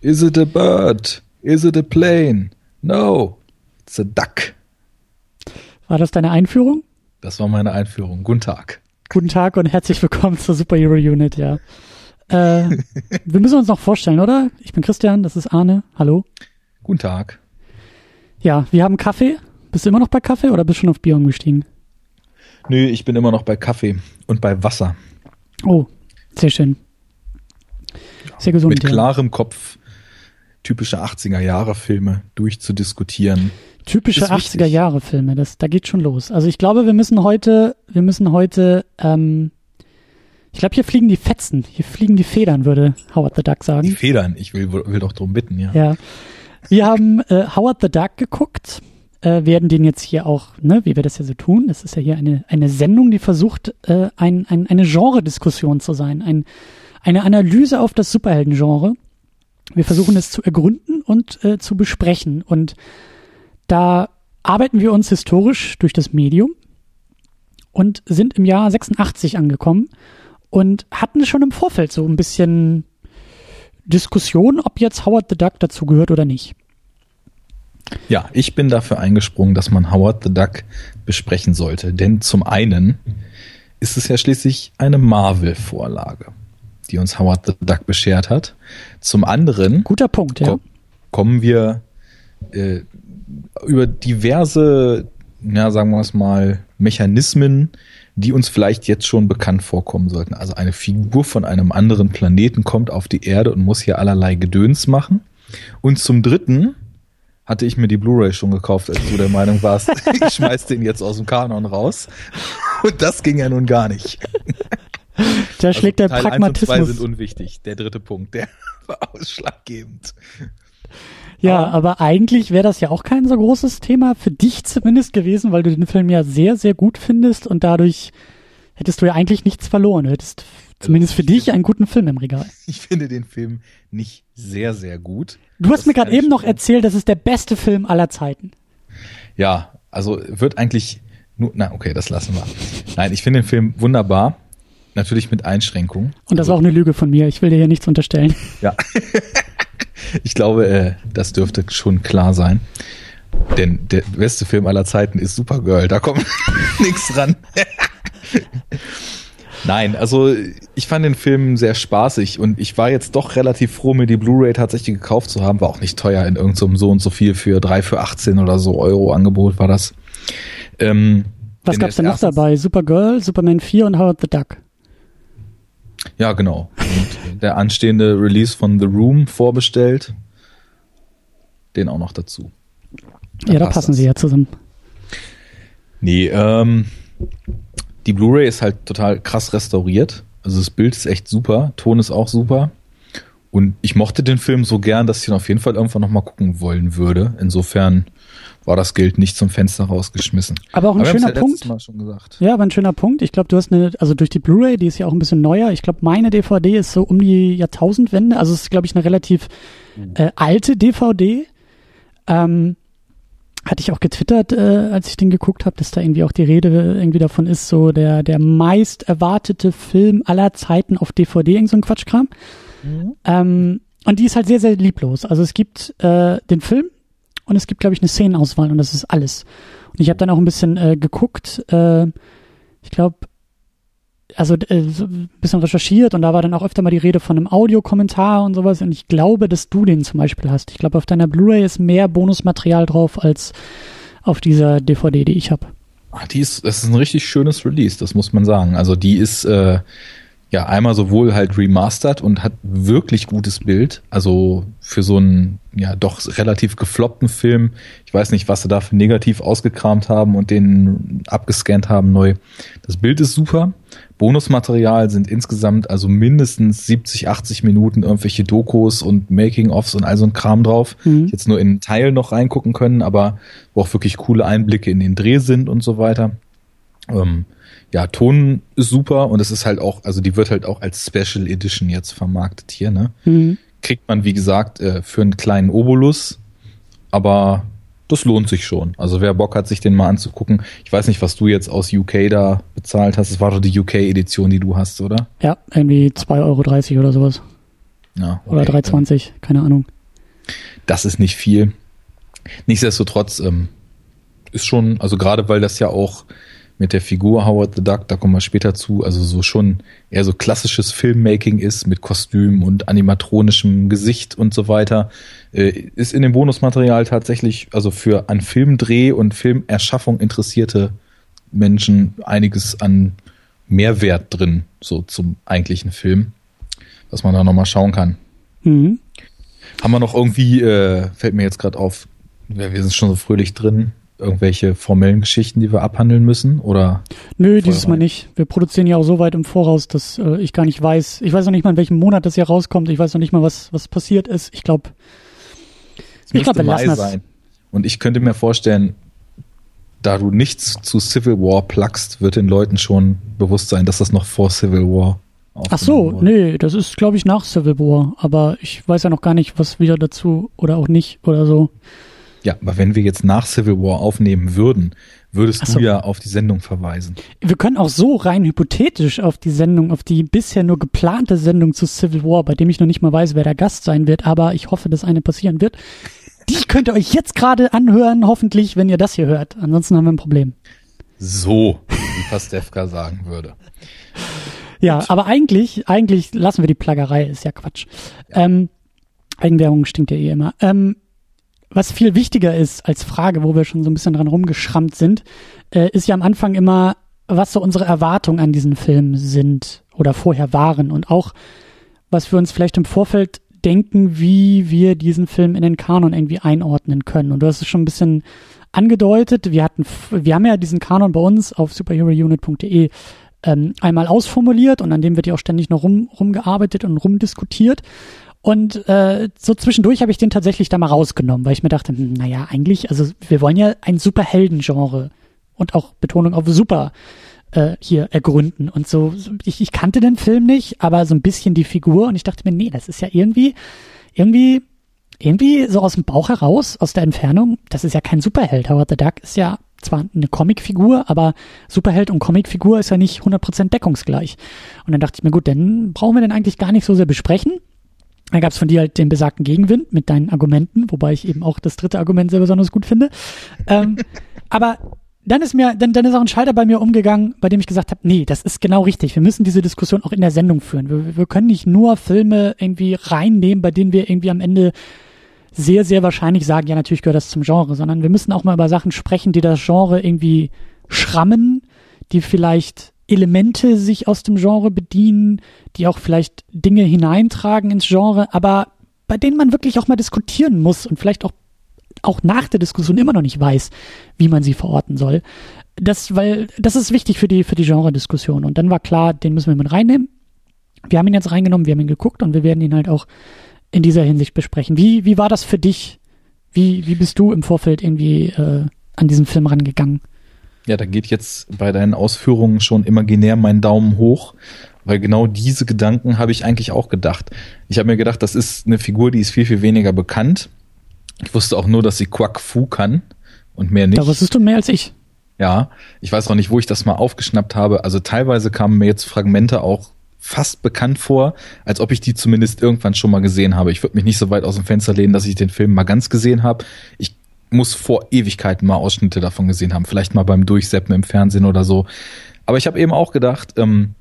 Is it a bird? Is it a plane? No, it's a duck. War das deine Einführung? Das war meine Einführung. Guten Tag. Guten Tag und herzlich willkommen zur Superhero Unit, ja. Äh, wir müssen uns noch vorstellen, oder? Ich bin Christian, das ist Arne. Hallo. Guten Tag. Ja, wir haben Kaffee. Bist du immer noch bei Kaffee oder bist du schon auf Bier umgestiegen? Nö, ich bin immer noch bei Kaffee und bei Wasser. Oh, sehr schön. Sehr gesund. Mit klarem Kopf typische 80er Jahre Filme durchzudiskutieren. Typische 80er Jahre Filme, das, da geht schon los. Also ich glaube, wir müssen heute, wir müssen heute, ähm, ich glaube, hier fliegen die Fetzen, hier fliegen die Federn, würde Howard the Duck sagen. Die Federn, ich will, will doch drum bitten, ja. Ja. Wir haben äh, Howard the Duck geguckt, äh, werden den jetzt hier auch, ne, wie wir das ja so tun, es ist ja hier eine, eine Sendung, die versucht, äh, ein, ein, eine Genre-Diskussion zu sein, ein, eine Analyse auf das Superhelden-Genre. Wir versuchen es zu ergründen und äh, zu besprechen. Und da arbeiten wir uns historisch durch das Medium und sind im Jahr 86 angekommen und hatten schon im Vorfeld so ein bisschen Diskussion, ob jetzt Howard the Duck dazu gehört oder nicht. Ja, ich bin dafür eingesprungen, dass man Howard the Duck besprechen sollte. Denn zum einen ist es ja schließlich eine Marvel-Vorlage, die uns Howard the Duck beschert hat. Zum anderen guter Punkt, ja. kommen wir äh, über diverse, ja, sagen wir es mal, Mechanismen, die uns vielleicht jetzt schon bekannt vorkommen sollten. Also eine Figur von einem anderen Planeten kommt auf die Erde und muss hier allerlei Gedöns machen. Und zum Dritten hatte ich mir die Blu-ray schon gekauft, als du der Meinung warst, ich schmeiß den jetzt aus dem Kanon raus. Und das ging ja nun gar nicht. Da schlägt also, der Teil Pragmatismus. 1 und 2 sind unwichtig. Der dritte Punkt, der war ausschlaggebend. Ja, aber, aber eigentlich wäre das ja auch kein so großes Thema für dich zumindest gewesen, weil du den Film ja sehr, sehr gut findest und dadurch hättest du ja eigentlich nichts verloren. Du hättest also zumindest für dich einen guten Film im Regal. Ich finde den Film nicht sehr, sehr gut. Du hast mir gerade eben noch erzählt, das ist der beste Film aller Zeiten. Ja, also wird eigentlich nur, na okay, das lassen wir. Nein, ich finde den Film wunderbar. Natürlich mit Einschränkungen. Und das ist auch eine Lüge von mir. Ich will dir hier nichts unterstellen. Ja. ich glaube, äh, das dürfte schon klar sein. Denn der beste Film aller Zeiten ist Supergirl. Da kommt nichts ran. Nein, also ich fand den Film sehr spaßig und ich war jetzt doch relativ froh, mir die Blu-ray tatsächlich gekauft zu haben. War auch nicht teuer in irgendeinem so und so viel für drei für 18 oder so Euro Angebot war das. Ähm, Was gab's denn noch dabei? Supergirl, Superman 4 und Howard the Duck. Ja, genau. Und der anstehende Release von The Room vorbestellt. Den auch noch dazu. Da ja, da passen das. sie ja zusammen. Nee, ähm, die Blu-ray ist halt total krass restauriert. Also das Bild ist echt super, Ton ist auch super. Und ich mochte den Film so gern, dass ich ihn auf jeden Fall irgendwann nochmal gucken wollen würde. Insofern war das Geld nicht zum Fenster rausgeschmissen. Aber auch ein aber schöner ja Punkt. Ja, aber ein schöner Punkt. Ich glaube, du hast eine, also durch die Blu-ray, die ist ja auch ein bisschen neuer. Ich glaube, meine DVD ist so um die Jahrtausendwende. Also es ist, glaube ich, eine relativ mhm. äh, alte DVD. Ähm, hatte ich auch getwittert, äh, als ich den geguckt habe, dass da irgendwie auch die Rede irgendwie davon ist, so der, der meist erwartete Film aller Zeiten auf DVD, irgend so ein Quatschkram. Mhm. Ähm, und die ist halt sehr, sehr lieblos. Also es gibt äh, den Film und es gibt, glaube ich, eine Szenenauswahl und das ist alles. Und ich habe dann auch ein bisschen äh, geguckt, äh, ich glaube, also äh, ein bisschen recherchiert und da war dann auch öfter mal die Rede von einem Audiokommentar und sowas und ich glaube, dass du den zum Beispiel hast. Ich glaube, auf deiner Blu-ray ist mehr Bonusmaterial drauf als auf dieser DVD, die ich habe. Die ist, das ist ein richtig schönes Release, das muss man sagen. Also die ist äh, ja einmal sowohl halt remastered und hat wirklich gutes Bild. Also für so einen ja doch relativ gefloppten Film. Ich weiß nicht, was sie da für negativ ausgekramt haben und den abgescannt haben neu. Das Bild ist super. Bonusmaterial sind insgesamt also mindestens 70, 80 Minuten irgendwelche Dokus und Making-ofs und all so ein Kram drauf. Mhm. Jetzt nur in Teil noch reingucken können, aber wo auch wirklich coole Einblicke in den Dreh sind und so weiter. Ähm, ja, Ton ist super und es ist halt auch, also die wird halt auch als Special Edition jetzt vermarktet hier, ne? Mhm. Kriegt man, wie gesagt, äh, für einen kleinen Obolus, aber das lohnt sich schon. Also wer Bock hat, sich den mal anzugucken. Ich weiß nicht, was du jetzt aus UK da bezahlt hast. Es war doch die UK-Edition, die du hast, oder? Ja, irgendwie 2,30 Euro oder sowas. Ja, okay. Oder 320, keine Ahnung. Das ist nicht viel. Nichtsdestotrotz ähm, ist schon, also gerade weil das ja auch mit der Figur Howard the Duck, da kommen wir später zu, also so schon eher so klassisches Filmmaking ist mit Kostüm und animatronischem Gesicht und so weiter, äh, ist in dem Bonusmaterial tatsächlich, also für an Filmdreh und Filmerschaffung interessierte Menschen einiges an Mehrwert drin, so zum eigentlichen Film, dass man da nochmal schauen kann. Mhm. Haben wir noch irgendwie, äh, fällt mir jetzt gerade auf, ja, wir sind schon so fröhlich drin, irgendwelche formellen Geschichten, die wir abhandeln müssen? Oder Nö, dieses Mal nicht. Wir produzieren ja auch so weit im Voraus, dass äh, ich gar nicht weiß. Ich weiß noch nicht mal, in welchem Monat das hier rauskommt. Ich weiß noch nicht mal, was, was passiert ist. Ich glaube, ich glaube, wir lassen das. Sein. Und ich könnte mir vorstellen, da du nichts zu Civil War plugst, wird den Leuten schon bewusst sein, dass das noch vor Civil War Ach so, wurde. nee, das ist, glaube ich, nach Civil War. Aber ich weiß ja noch gar nicht, was wieder dazu oder auch nicht oder so. Ja, aber wenn wir jetzt nach Civil War aufnehmen würden, würdest so. du ja auf die Sendung verweisen. Wir können auch so rein hypothetisch auf die Sendung, auf die bisher nur geplante Sendung zu Civil War, bei dem ich noch nicht mal weiß, wer der Gast sein wird, aber ich hoffe, dass eine passieren wird. Die könnt ihr euch jetzt gerade anhören, hoffentlich, wenn ihr das hier hört. Ansonsten haben wir ein Problem. So, wie Pastewka sagen würde. Ja, aber eigentlich, eigentlich lassen wir die Plaggerei, ist ja Quatsch. Ja. Ähm, Eigenwerbung stinkt ja eh immer. Ähm, was viel wichtiger ist als Frage, wo wir schon so ein bisschen dran rumgeschrammt sind, äh, ist ja am Anfang immer, was so unsere Erwartungen an diesen Film sind oder vorher waren und auch, was wir uns vielleicht im Vorfeld denken, wie wir diesen Film in den Kanon irgendwie einordnen können. Und du hast es schon ein bisschen angedeutet. Wir hatten, wir haben ja diesen Kanon bei uns auf superherounit.de ähm, einmal ausformuliert und an dem wird ja auch ständig noch rum, rumgearbeitet und rumdiskutiert. Und äh, so zwischendurch habe ich den tatsächlich da mal rausgenommen, weil ich mir dachte, hm, naja, eigentlich, also wir wollen ja ein Superhelden-Genre und auch Betonung auf Super äh, hier ergründen. Und so, ich, ich kannte den Film nicht, aber so ein bisschen die Figur und ich dachte mir, nee, das ist ja irgendwie, irgendwie, irgendwie so aus dem Bauch heraus, aus der Entfernung, das ist ja kein Superheld. Howard the Duck ist ja zwar eine Comicfigur, aber Superheld und Comicfigur ist ja nicht 100% deckungsgleich. Und dann dachte ich mir, gut, dann brauchen wir den eigentlich gar nicht so sehr besprechen. Da gab es von dir halt den besagten Gegenwind mit deinen Argumenten, wobei ich eben auch das dritte Argument sehr besonders gut finde. Ähm, aber dann ist mir, dann, dann ist auch ein Schalter bei mir umgegangen, bei dem ich gesagt habe, nee, das ist genau richtig. Wir müssen diese Diskussion auch in der Sendung führen. Wir, wir können nicht nur Filme irgendwie reinnehmen, bei denen wir irgendwie am Ende sehr, sehr wahrscheinlich sagen, ja, natürlich gehört das zum Genre, sondern wir müssen auch mal über Sachen sprechen, die das Genre irgendwie schrammen, die vielleicht Elemente sich aus dem Genre bedienen, die auch vielleicht Dinge hineintragen ins Genre, aber bei denen man wirklich auch mal diskutieren muss und vielleicht auch auch nach der Diskussion immer noch nicht weiß, wie man sie verorten soll. Das, weil, das ist wichtig für die, für die Genre-Diskussion. Und dann war klar, den müssen wir mit reinnehmen. Wir haben ihn jetzt reingenommen, wir haben ihn geguckt und wir werden ihn halt auch in dieser Hinsicht besprechen. Wie, wie war das für dich? Wie, wie bist du im Vorfeld irgendwie äh, an diesen Film rangegangen? Ja, da geht jetzt bei deinen Ausführungen schon imaginär mein Daumen hoch, weil genau diese Gedanken habe ich eigentlich auch gedacht. Ich habe mir gedacht, das ist eine Figur, die ist viel, viel weniger bekannt. Ich wusste auch nur, dass sie Quack Fu kann und mehr nicht. Da wusstest du mehr als ich. Ja, ich weiß auch nicht, wo ich das mal aufgeschnappt habe. Also teilweise kamen mir jetzt Fragmente auch fast bekannt vor, als ob ich die zumindest irgendwann schon mal gesehen habe. Ich würde mich nicht so weit aus dem Fenster lehnen, dass ich den Film mal ganz gesehen habe. Ich muss vor Ewigkeiten mal Ausschnitte davon gesehen haben, vielleicht mal beim Durchseppen im Fernsehen oder so. Aber ich habe eben auch gedacht, ähm,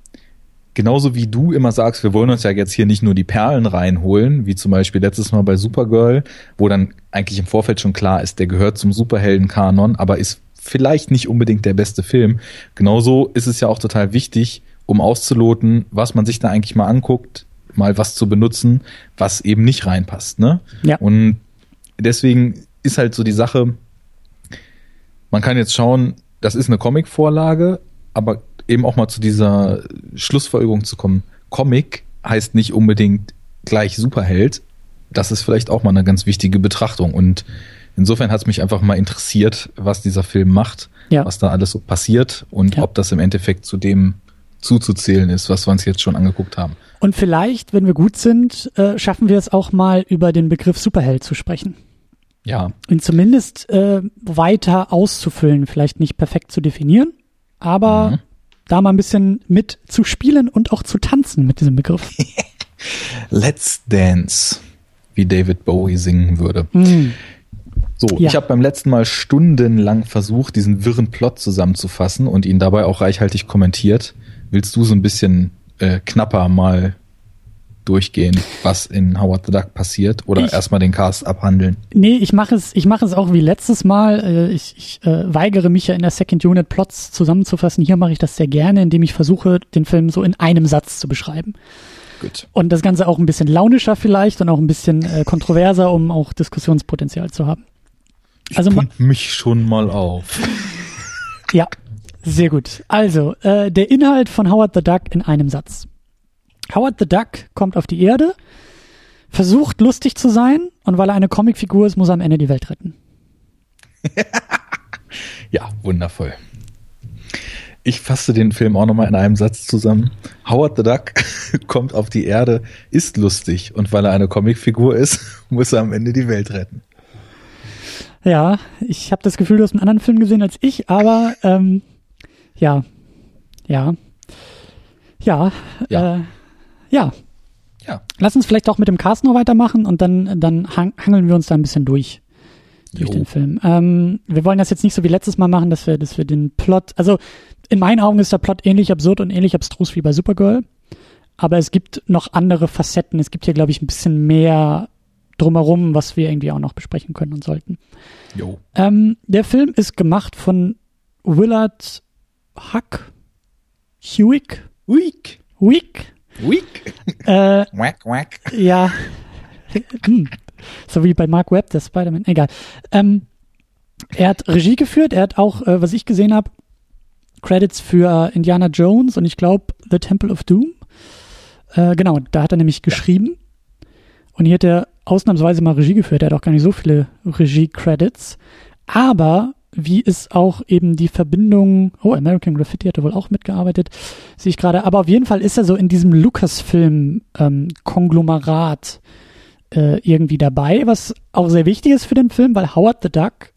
genauso wie du immer sagst, wir wollen uns ja jetzt hier nicht nur die Perlen reinholen, wie zum Beispiel letztes Mal bei Supergirl, wo dann eigentlich im Vorfeld schon klar ist, der gehört zum Superhelden-Kanon, aber ist vielleicht nicht unbedingt der beste Film. Genauso ist es ja auch total wichtig, um auszuloten, was man sich da eigentlich mal anguckt, mal was zu benutzen, was eben nicht reinpasst. Ne? Ja. Und deswegen ist halt so die Sache, man kann jetzt schauen, das ist eine Comic-Vorlage, aber eben auch mal zu dieser Schlussfolgerung zu kommen. Comic heißt nicht unbedingt gleich Superheld. Das ist vielleicht auch mal eine ganz wichtige Betrachtung. Und insofern hat es mich einfach mal interessiert, was dieser Film macht, ja. was da alles so passiert und ja. ob das im Endeffekt zu dem zuzuzählen ist, was wir uns jetzt schon angeguckt haben. Und vielleicht, wenn wir gut sind, äh, schaffen wir es auch mal über den Begriff Superheld zu sprechen. Ja. Und zumindest äh, weiter auszufüllen, vielleicht nicht perfekt zu definieren, aber mhm. da mal ein bisschen mit zu spielen und auch zu tanzen mit diesem Begriff. Let's Dance, wie David Bowie singen würde. Mm. So, ja. ich habe beim letzten Mal stundenlang versucht, diesen wirren Plot zusammenzufassen und ihn dabei auch reichhaltig kommentiert. Willst du so ein bisschen äh, knapper mal durchgehen, was in Howard the Duck passiert oder erstmal den Cast abhandeln? Nee, ich mache es, ich mache es auch wie letztes Mal. Äh, ich, ich äh, weigere mich ja in der Second Unit Plots zusammenzufassen. Hier mache ich das sehr gerne, indem ich versuche, den Film so in einem Satz zu beschreiben. Gut. Und das Ganze auch ein bisschen launischer vielleicht und auch ein bisschen äh, kontroverser, um auch Diskussionspotenzial zu haben. Also ich mich schon mal auf. ja, sehr gut. Also, äh, der Inhalt von Howard the Duck in einem Satz. Howard the Duck kommt auf die Erde, versucht lustig zu sein und weil er eine Comicfigur ist, muss er am Ende die Welt retten. ja, wundervoll. Ich fasse den Film auch nochmal in einem Satz zusammen. Howard the Duck kommt auf die Erde, ist lustig und weil er eine Comicfigur ist, muss er am Ende die Welt retten. Ja, ich habe das Gefühl, du hast einen anderen Film gesehen als ich, aber ähm, ja, ja, ja, ja. Äh, ja. Ja. Lass uns vielleicht auch mit dem Cast noch weitermachen und dann, dann hangeln wir uns da ein bisschen durch. Durch jo. den Film. Ähm, wir wollen das jetzt nicht so wie letztes Mal machen, dass wir, dass wir den Plot, also in meinen Augen ist der Plot ähnlich absurd und ähnlich abstrus wie bei Supergirl. Aber es gibt noch andere Facetten. Es gibt hier, glaube ich, ein bisschen mehr drumherum, was wir irgendwie auch noch besprechen können und sollten. Jo. Ähm, der Film ist gemacht von Willard Huck Hewick. Week. Week. Week. Äh, wack, wack. Ja. Hm. so wie bei Mark Webb, der Spider-Man. Egal. Ähm, er hat Regie geführt. Er hat auch, äh, was ich gesehen habe, Credits für Indiana Jones und ich glaube The Temple of Doom. Äh, genau, da hat er nämlich geschrieben. Und hier hat er ausnahmsweise mal Regie geführt. Er hat auch gar nicht so viele Regie-Credits. Aber wie ist auch eben die Verbindung, oh, American Graffiti hat er wohl auch mitgearbeitet, sehe ich gerade, aber auf jeden Fall ist er so in diesem Lucasfilm-Konglomerat ähm, äh, irgendwie dabei, was auch sehr wichtig ist für den Film, weil Howard the Duck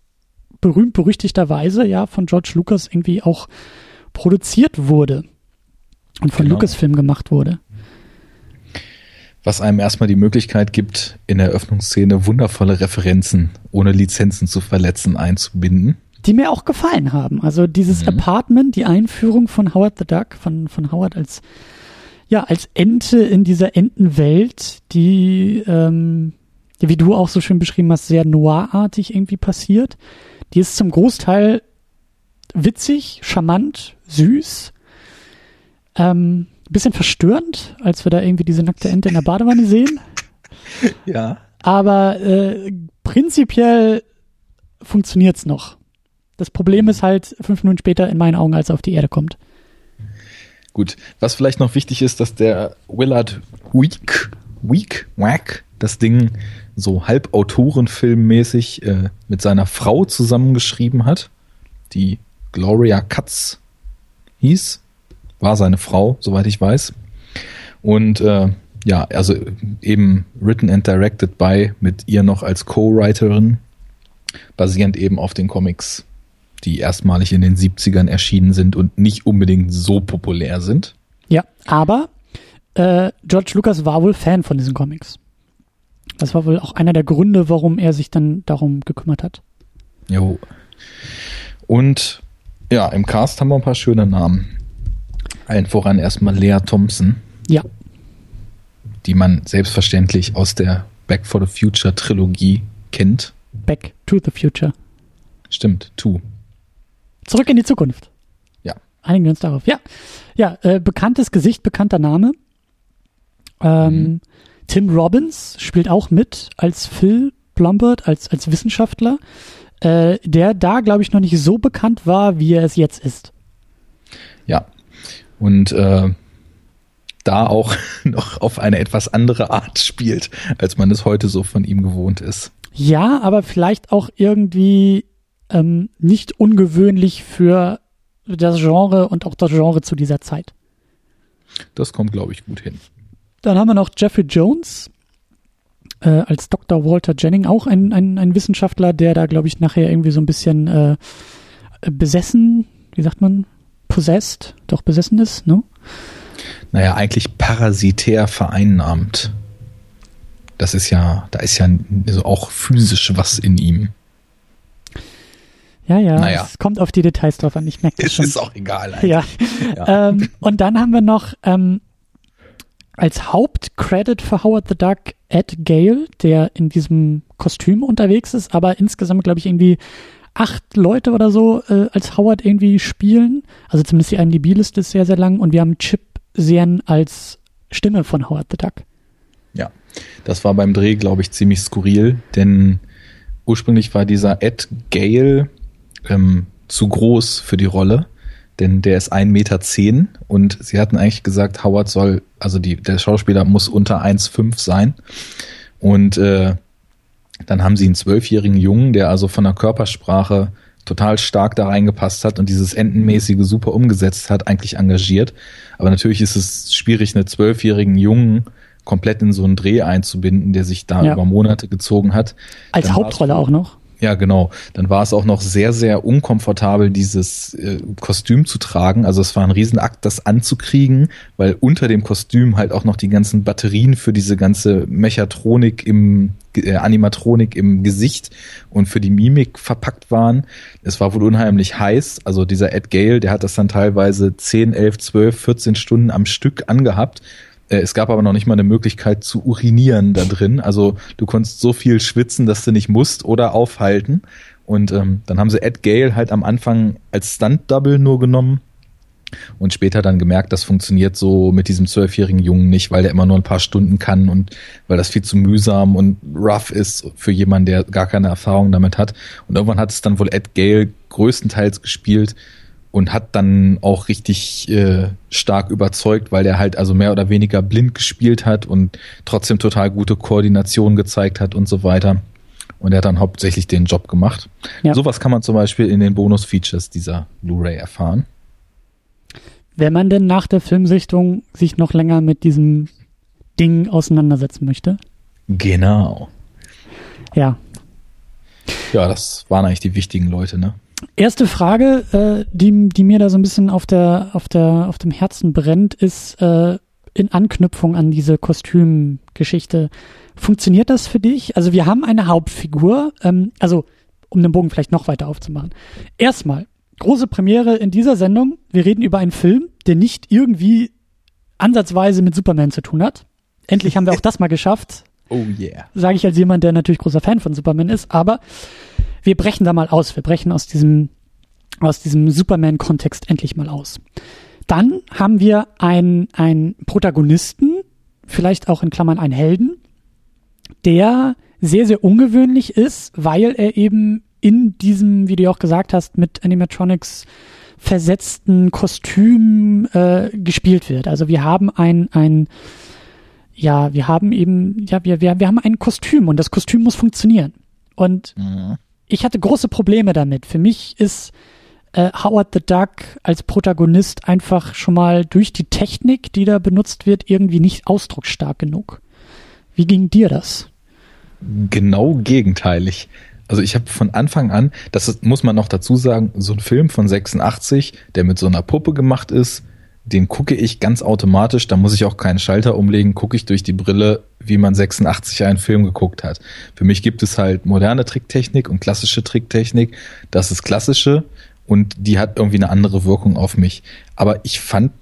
berühmt berüchtigterweise ja von George Lucas irgendwie auch produziert wurde und von genau. Lucasfilm gemacht wurde was einem erstmal die Möglichkeit gibt, in der Eröffnungsszene wundervolle Referenzen, ohne Lizenzen zu verletzen, einzubinden. Die mir auch gefallen haben. Also dieses mhm. Apartment, die Einführung von Howard the Duck, von, von Howard als, ja, als Ente in dieser Entenwelt, die, ähm, wie du auch so schön beschrieben hast, sehr noirartig irgendwie passiert. Die ist zum Großteil witzig, charmant, süß. Ähm, bisschen verstörend, als wir da irgendwie diese nackte Ente in der Badewanne sehen. Ja. Aber äh, prinzipiell funktioniert's noch. Das Problem ist halt fünf Minuten später in meinen Augen, als er auf die Erde kommt. Gut, was vielleicht noch wichtig ist, dass der Willard Week, Week, Wack, das Ding so halb Autorenfilmmäßig äh, mit seiner Frau zusammengeschrieben hat, die Gloria Katz hieß war seine Frau, soweit ich weiß. Und äh, ja, also eben written and directed by mit ihr noch als Co-Writerin, basierend eben auf den Comics, die erstmalig in den 70ern erschienen sind und nicht unbedingt so populär sind. Ja, aber äh, George Lucas war wohl Fan von diesen Comics. Das war wohl auch einer der Gründe, warum er sich dann darum gekümmert hat. Jo. Und ja, im Cast haben wir ein paar schöne Namen. Allen voran erstmal Lea Thompson. Ja. Die man selbstverständlich aus der Back for the Future Trilogie kennt. Back to the Future. Stimmt, to. Zurück in die Zukunft. Ja. Einigen wir uns darauf. Ja. Ja, äh, bekanntes Gesicht, bekannter Name. Ähm, mhm. Tim Robbins spielt auch mit als Phil Blombert, als, als Wissenschaftler, äh, der da, glaube ich, noch nicht so bekannt war, wie er es jetzt ist. Ja, und äh, da auch noch auf eine etwas andere Art spielt, als man es heute so von ihm gewohnt ist. Ja, aber vielleicht auch irgendwie ähm, nicht ungewöhnlich für das Genre und auch das Genre zu dieser Zeit. Das kommt, glaube ich, gut hin. Dann haben wir noch Jeffrey Jones äh, als Dr. Walter Jennings, auch ein, ein, ein Wissenschaftler, der da, glaube ich, nachher irgendwie so ein bisschen äh, besessen, wie sagt man, possessed, doch besessen ist, ne? naja, eigentlich parasitär vereinnahmt. Das ist ja, da ist ja also auch physisch was in ihm. Ja, ja, naja. es kommt auf die Details drauf an. Ich merke das es schon. ist auch egal. Eigentlich. Ja. ja. Ähm, und dann haben wir noch ähm, als Hauptcredit für Howard the Duck Ed Gale, der in diesem Kostüm unterwegs ist, aber insgesamt, glaube ich, irgendwie acht Leute oder so äh, als Howard irgendwie spielen. Also zumindest die IMDb-Liste ist sehr, sehr lang. Und wir haben Chip Sehen als Stimme von Howard the Duck. Ja, das war beim Dreh, glaube ich, ziemlich skurril, denn ursprünglich war dieser Ed Gale ähm, zu groß für die Rolle, denn der ist 1,10 Meter zehn und sie hatten eigentlich gesagt, Howard soll, also die, der Schauspieler muss unter 1,5 sein. Und äh, dann haben sie einen zwölfjährigen Jungen, der also von der Körpersprache total stark da reingepasst hat und dieses Entenmäßige super umgesetzt hat, eigentlich engagiert. Aber natürlich ist es schwierig, einen zwölfjährigen Jungen komplett in so einen Dreh einzubinden, der sich da ja. über Monate gezogen hat. Als Dann Hauptrolle auch noch? Ja, genau. Dann war es auch noch sehr, sehr unkomfortabel, dieses äh, Kostüm zu tragen. Also es war ein Riesenakt, das anzukriegen, weil unter dem Kostüm halt auch noch die ganzen Batterien für diese ganze Mechatronik im äh, Animatronik im Gesicht und für die Mimik verpackt waren. Es war wohl unheimlich heiß. Also dieser Ed Gale, der hat das dann teilweise 10, 11, 12, 14 Stunden am Stück angehabt es gab aber noch nicht mal eine Möglichkeit zu urinieren da drin. Also du konntest so viel schwitzen, dass du nicht musst oder aufhalten. Und ähm, dann haben sie Ed Gale halt am Anfang als Stunt-Double nur genommen und später dann gemerkt, das funktioniert so mit diesem zwölfjährigen Jungen nicht, weil der immer nur ein paar Stunden kann und weil das viel zu mühsam und rough ist für jemanden, der gar keine Erfahrung damit hat. Und irgendwann hat es dann wohl Ed Gale größtenteils gespielt und hat dann auch richtig äh, stark überzeugt, weil er halt also mehr oder weniger blind gespielt hat und trotzdem total gute Koordination gezeigt hat und so weiter. Und er hat dann hauptsächlich den Job gemacht. Ja. Sowas kann man zum Beispiel in den Bonus-Features dieser Blu-ray erfahren. Wenn man denn nach der Filmsichtung sich noch länger mit diesem Ding auseinandersetzen möchte. Genau. Ja. Ja, das waren eigentlich die wichtigen Leute, ne? Erste Frage, äh, die, die mir da so ein bisschen auf der, auf der, auf dem Herzen brennt, ist äh, in Anknüpfung an diese Kostümgeschichte. Funktioniert das für dich? Also wir haben eine Hauptfigur, ähm, also um den Bogen vielleicht noch weiter aufzumachen. Erstmal, große Premiere in dieser Sendung. Wir reden über einen Film, der nicht irgendwie ansatzweise mit Superman zu tun hat. Endlich haben wir auch das mal geschafft. Oh yeah. Sage ich als jemand, der natürlich großer Fan von Superman ist, aber wir brechen da mal aus. Wir brechen aus diesem, aus diesem Superman-Kontext endlich mal aus. Dann haben wir einen, einen Protagonisten, vielleicht auch in Klammern einen Helden, der sehr, sehr ungewöhnlich ist, weil er eben in diesem, wie du ja auch gesagt hast, mit Animatronics versetzten Kostüm äh, gespielt wird. Also wir haben ein, ein ja, wir haben eben, ja, wir, wir, wir haben ein Kostüm und das Kostüm muss funktionieren. Und mhm ich hatte große Probleme damit. Für mich ist äh, Howard the Duck als Protagonist einfach schon mal durch die Technik, die da benutzt wird, irgendwie nicht ausdrucksstark genug. Wie ging dir das? Genau gegenteilig. Also ich habe von Anfang an, das ist, muss man noch dazu sagen, so ein Film von 86, der mit so einer Puppe gemacht ist, den gucke ich ganz automatisch, da muss ich auch keinen Schalter umlegen, gucke ich durch die Brille, wie man 86 einen Film geguckt hat. Für mich gibt es halt moderne Tricktechnik und klassische Tricktechnik. Das ist klassische und die hat irgendwie eine andere Wirkung auf mich. Aber ich fand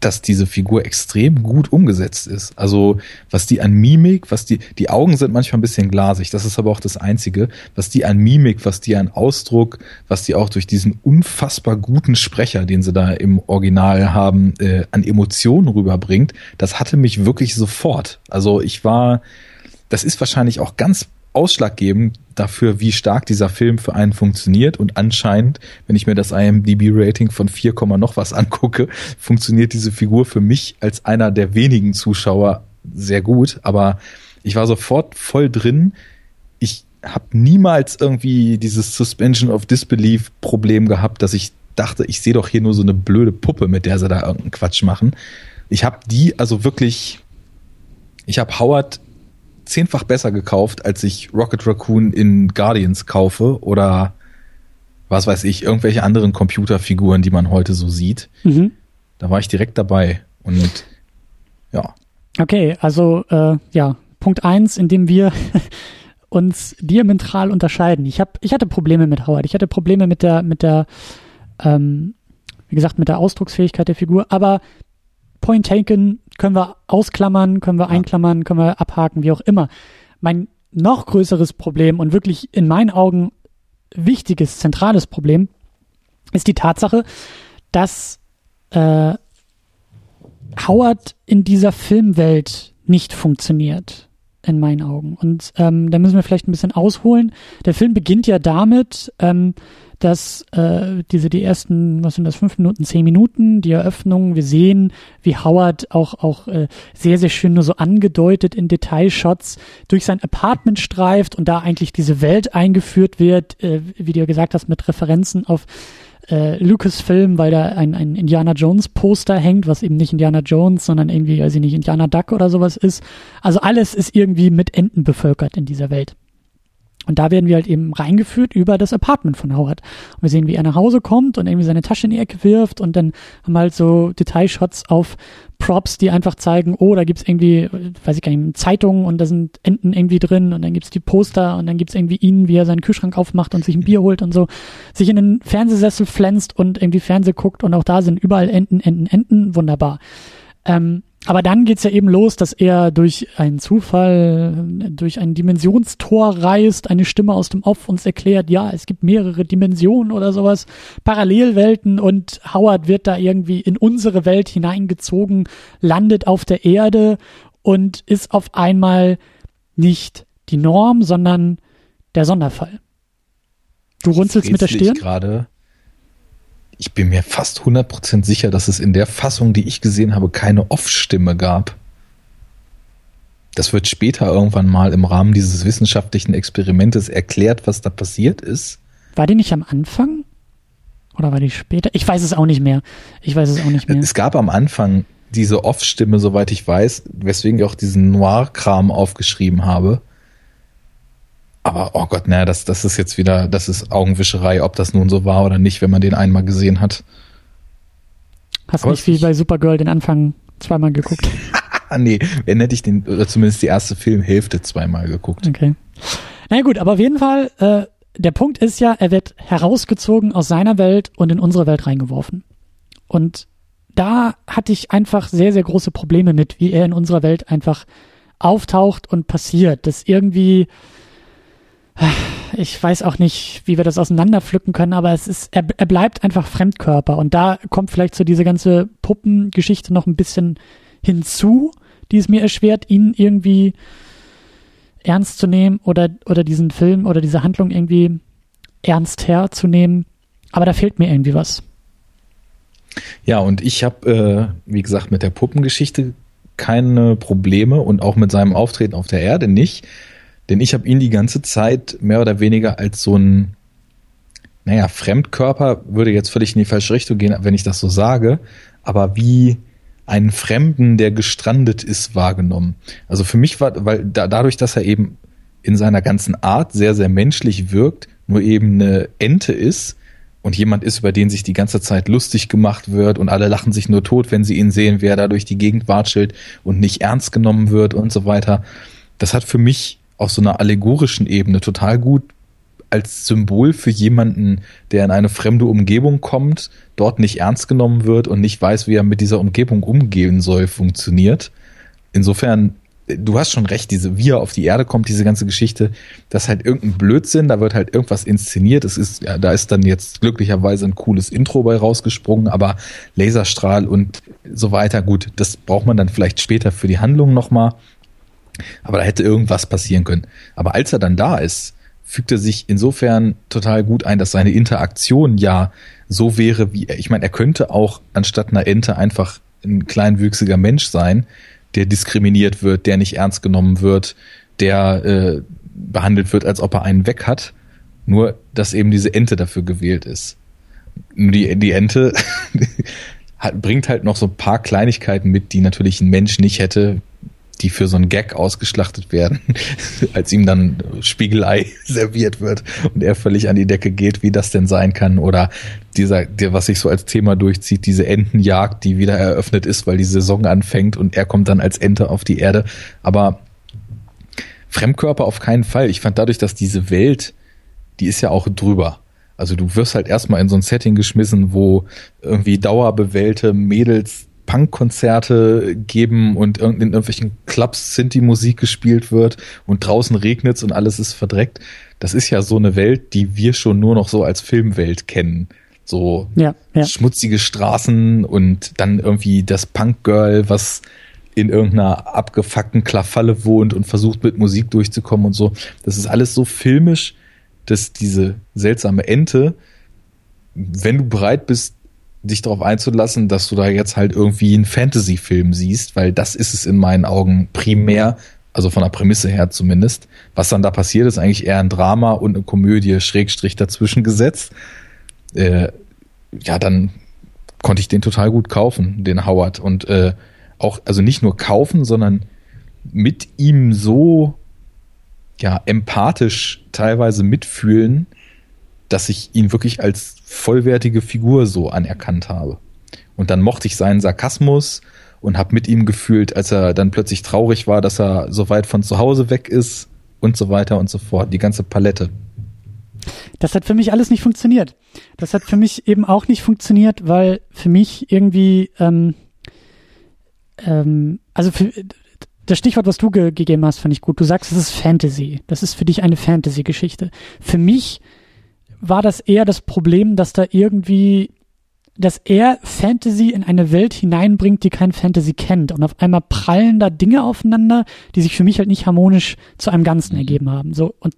dass diese Figur extrem gut umgesetzt ist. Also was die an Mimik, was die, die Augen sind manchmal ein bisschen glasig, das ist aber auch das Einzige, was die an Mimik, was die an Ausdruck, was die auch durch diesen unfassbar guten Sprecher, den sie da im Original haben, äh, an Emotionen rüberbringt, das hatte mich wirklich sofort. Also ich war, das ist wahrscheinlich auch ganz ausschlaggebend dafür, wie stark dieser Film für einen funktioniert. Und anscheinend, wenn ich mir das IMDb-Rating von 4, noch was angucke, funktioniert diese Figur für mich als einer der wenigen Zuschauer sehr gut. Aber ich war sofort voll drin. Ich habe niemals irgendwie dieses Suspension of Disbelief Problem gehabt, dass ich dachte, ich sehe doch hier nur so eine blöde Puppe, mit der sie da irgendeinen Quatsch machen. Ich habe die also wirklich, ich habe Howard zehnfach besser gekauft, als ich Rocket Raccoon in Guardians kaufe oder was weiß ich, irgendwelche anderen Computerfiguren, die man heute so sieht. Mhm. Da war ich direkt dabei. Und ja. Okay, also äh, ja, Punkt eins, in dem wir uns diametral unterscheiden. Ich habe, ich hatte Probleme mit Howard. Ich hatte Probleme mit der, mit der, ähm, wie gesagt, mit der Ausdrucksfähigkeit der Figur. Aber Point taken können wir ausklammern, können wir ja. einklammern, können wir abhaken, wie auch immer. Mein noch größeres Problem und wirklich in meinen Augen wichtiges, zentrales Problem ist die Tatsache, dass äh, Howard in dieser Filmwelt nicht funktioniert in meinen Augen. Und ähm, da müssen wir vielleicht ein bisschen ausholen. Der Film beginnt ja damit, ähm, dass äh, diese die ersten, was sind das, fünf Minuten, zehn Minuten, die Eröffnung, wir sehen, wie Howard auch auch äh, sehr, sehr schön nur so angedeutet in Detailshots durch sein Apartment streift und da eigentlich diese Welt eingeführt wird, äh, wie du ja gesagt hast, mit Referenzen auf äh, Lucasfilm, weil da ein, ein Indiana Jones Poster hängt, was eben nicht Indiana Jones, sondern irgendwie, weiß ich nicht, Indiana Duck oder sowas ist. Also alles ist irgendwie mit Enten bevölkert in dieser Welt. Und da werden wir halt eben reingeführt über das Apartment von Howard. Und wir sehen, wie er nach Hause kommt und irgendwie seine Tasche in die Ecke wirft und dann haben wir halt so Detailshots auf Props, die einfach zeigen, oh, da gibt's irgendwie, weiß ich gar nicht, Zeitungen und da sind Enten irgendwie drin und dann gibt's die Poster und dann gibt's irgendwie ihn, wie er seinen Kühlschrank aufmacht und sich ein Bier holt und so, sich in den Fernsehsessel pflänzt und irgendwie Fernseh guckt und auch da sind überall Enten, Enten, Enten, wunderbar. Ähm, aber dann geht's ja eben los, dass er durch einen Zufall, durch ein Dimensionstor reist, eine Stimme aus dem Off uns erklärt, ja, es gibt mehrere Dimensionen oder sowas, Parallelwelten und Howard wird da irgendwie in unsere Welt hineingezogen, landet auf der Erde und ist auf einmal nicht die Norm, sondern der Sonderfall. Du runzelst mit der Stirn? gerade ich bin mir fast 100% sicher, dass es in der Fassung, die ich gesehen habe, keine Off-Stimme gab. Das wird später irgendwann mal im Rahmen dieses wissenschaftlichen Experimentes erklärt, was da passiert ist. War die nicht am Anfang? Oder war die später? Ich weiß es auch nicht mehr. Ich weiß es auch nicht mehr. Es gab am Anfang diese Off-Stimme, soweit ich weiß, weswegen ich auch diesen Noir-Kram aufgeschrieben habe. Aber oh Gott, naja, das, das ist jetzt wieder, das ist Augenwischerei, ob das nun so war oder nicht, wenn man den einmal gesehen hat. Hast du nicht wie bei Supergirl den Anfang zweimal geguckt? nee, wenn hätte ich den, oder zumindest die erste Filmhälfte zweimal geguckt. Okay. Na naja, gut, aber auf jeden Fall, äh, der Punkt ist ja, er wird herausgezogen aus seiner Welt und in unsere Welt reingeworfen. Und da hatte ich einfach sehr, sehr große Probleme mit, wie er in unserer Welt einfach auftaucht und passiert. Das irgendwie, ich weiß auch nicht, wie wir das auseinanderpflücken können, aber es ist, er, er bleibt einfach Fremdkörper. Und da kommt vielleicht so diese ganze Puppengeschichte noch ein bisschen hinzu, die es mir erschwert, ihn irgendwie ernst zu nehmen oder, oder diesen Film oder diese Handlung irgendwie ernst herzunehmen. Aber da fehlt mir irgendwie was. Ja, und ich habe, äh, wie gesagt, mit der Puppengeschichte keine Probleme und auch mit seinem Auftreten auf der Erde nicht. Denn ich habe ihn die ganze Zeit mehr oder weniger als so ein, naja, Fremdkörper würde jetzt völlig in die falsche Richtung gehen, wenn ich das so sage, aber wie einen Fremden, der gestrandet ist, wahrgenommen. Also für mich war, weil da, dadurch, dass er eben in seiner ganzen Art sehr, sehr menschlich wirkt, nur eben eine Ente ist und jemand ist, über den sich die ganze Zeit lustig gemacht wird und alle lachen sich nur tot, wenn sie ihn sehen, wer da durch die Gegend watschelt und nicht ernst genommen wird und so weiter. Das hat für mich auf so einer allegorischen Ebene total gut als Symbol für jemanden, der in eine fremde Umgebung kommt, dort nicht ernst genommen wird und nicht weiß, wie er mit dieser Umgebung umgehen soll, funktioniert. Insofern, du hast schon recht, diese, wie er auf die Erde kommt, diese ganze Geschichte, das ist halt irgendein Blödsinn, da wird halt irgendwas inszeniert. Es ist, ja, da ist dann jetzt glücklicherweise ein cooles Intro bei rausgesprungen, aber Laserstrahl und so weiter, gut, das braucht man dann vielleicht später für die Handlung nochmal. Aber da hätte irgendwas passieren können. Aber als er dann da ist, fügt er sich insofern total gut ein, dass seine Interaktion ja so wäre, wie er. Ich meine, er könnte auch anstatt einer Ente einfach ein kleinwüchsiger Mensch sein, der diskriminiert wird, der nicht ernst genommen wird, der äh, behandelt wird, als ob er einen weg hat. Nur, dass eben diese Ente dafür gewählt ist. Nur die, die Ente bringt halt noch so ein paar Kleinigkeiten mit, die natürlich ein Mensch nicht hätte, die für so einen Gag ausgeschlachtet werden, als ihm dann Spiegelei serviert wird und er völlig an die Decke geht, wie das denn sein kann. Oder dieser, der, was sich so als Thema durchzieht, diese Entenjagd, die wieder eröffnet ist, weil die Saison anfängt und er kommt dann als Ente auf die Erde. Aber Fremdkörper auf keinen Fall. Ich fand dadurch, dass diese Welt, die ist ja auch drüber. Also du wirst halt erstmal in so ein Setting geschmissen, wo irgendwie dauerbewählte Mädels Punkkonzerte geben und in irgendwelchen Clubs Sinti-Musik gespielt wird und draußen regnet's und alles ist verdreckt. Das ist ja so eine Welt, die wir schon nur noch so als Filmwelt kennen. So ja, ja. schmutzige Straßen und dann irgendwie das Punk-Girl, was in irgendeiner abgefuckten Klafalle wohnt und versucht mit Musik durchzukommen und so. Das ist alles so filmisch, dass diese seltsame Ente, wenn du bereit bist, dich darauf einzulassen, dass du da jetzt halt irgendwie einen Fantasy-Film siehst, weil das ist es in meinen Augen primär, also von der Prämisse her zumindest. Was dann da passiert, ist eigentlich eher ein Drama und eine Komödie Schrägstrich dazwischen gesetzt. Äh, ja, dann konnte ich den total gut kaufen, den Howard. Und äh, auch, also nicht nur kaufen, sondern mit ihm so ja empathisch teilweise mitfühlen, dass ich ihn wirklich als vollwertige Figur so anerkannt habe. Und dann mochte ich seinen Sarkasmus und habe mit ihm gefühlt, als er dann plötzlich traurig war, dass er so weit von zu Hause weg ist und so weiter und so fort. Die ganze Palette. Das hat für mich alles nicht funktioniert. Das hat für mich eben auch nicht funktioniert, weil für mich irgendwie, ähm, ähm, also für, das Stichwort, was du ge gegeben hast, fand ich gut. Du sagst, es ist Fantasy. Das ist für dich eine Fantasy-Geschichte. Für mich war das eher das Problem, dass da irgendwie, dass er Fantasy in eine Welt hineinbringt, die kein Fantasy kennt. Und auf einmal prallen da Dinge aufeinander, die sich für mich halt nicht harmonisch zu einem Ganzen mhm. ergeben haben. So, und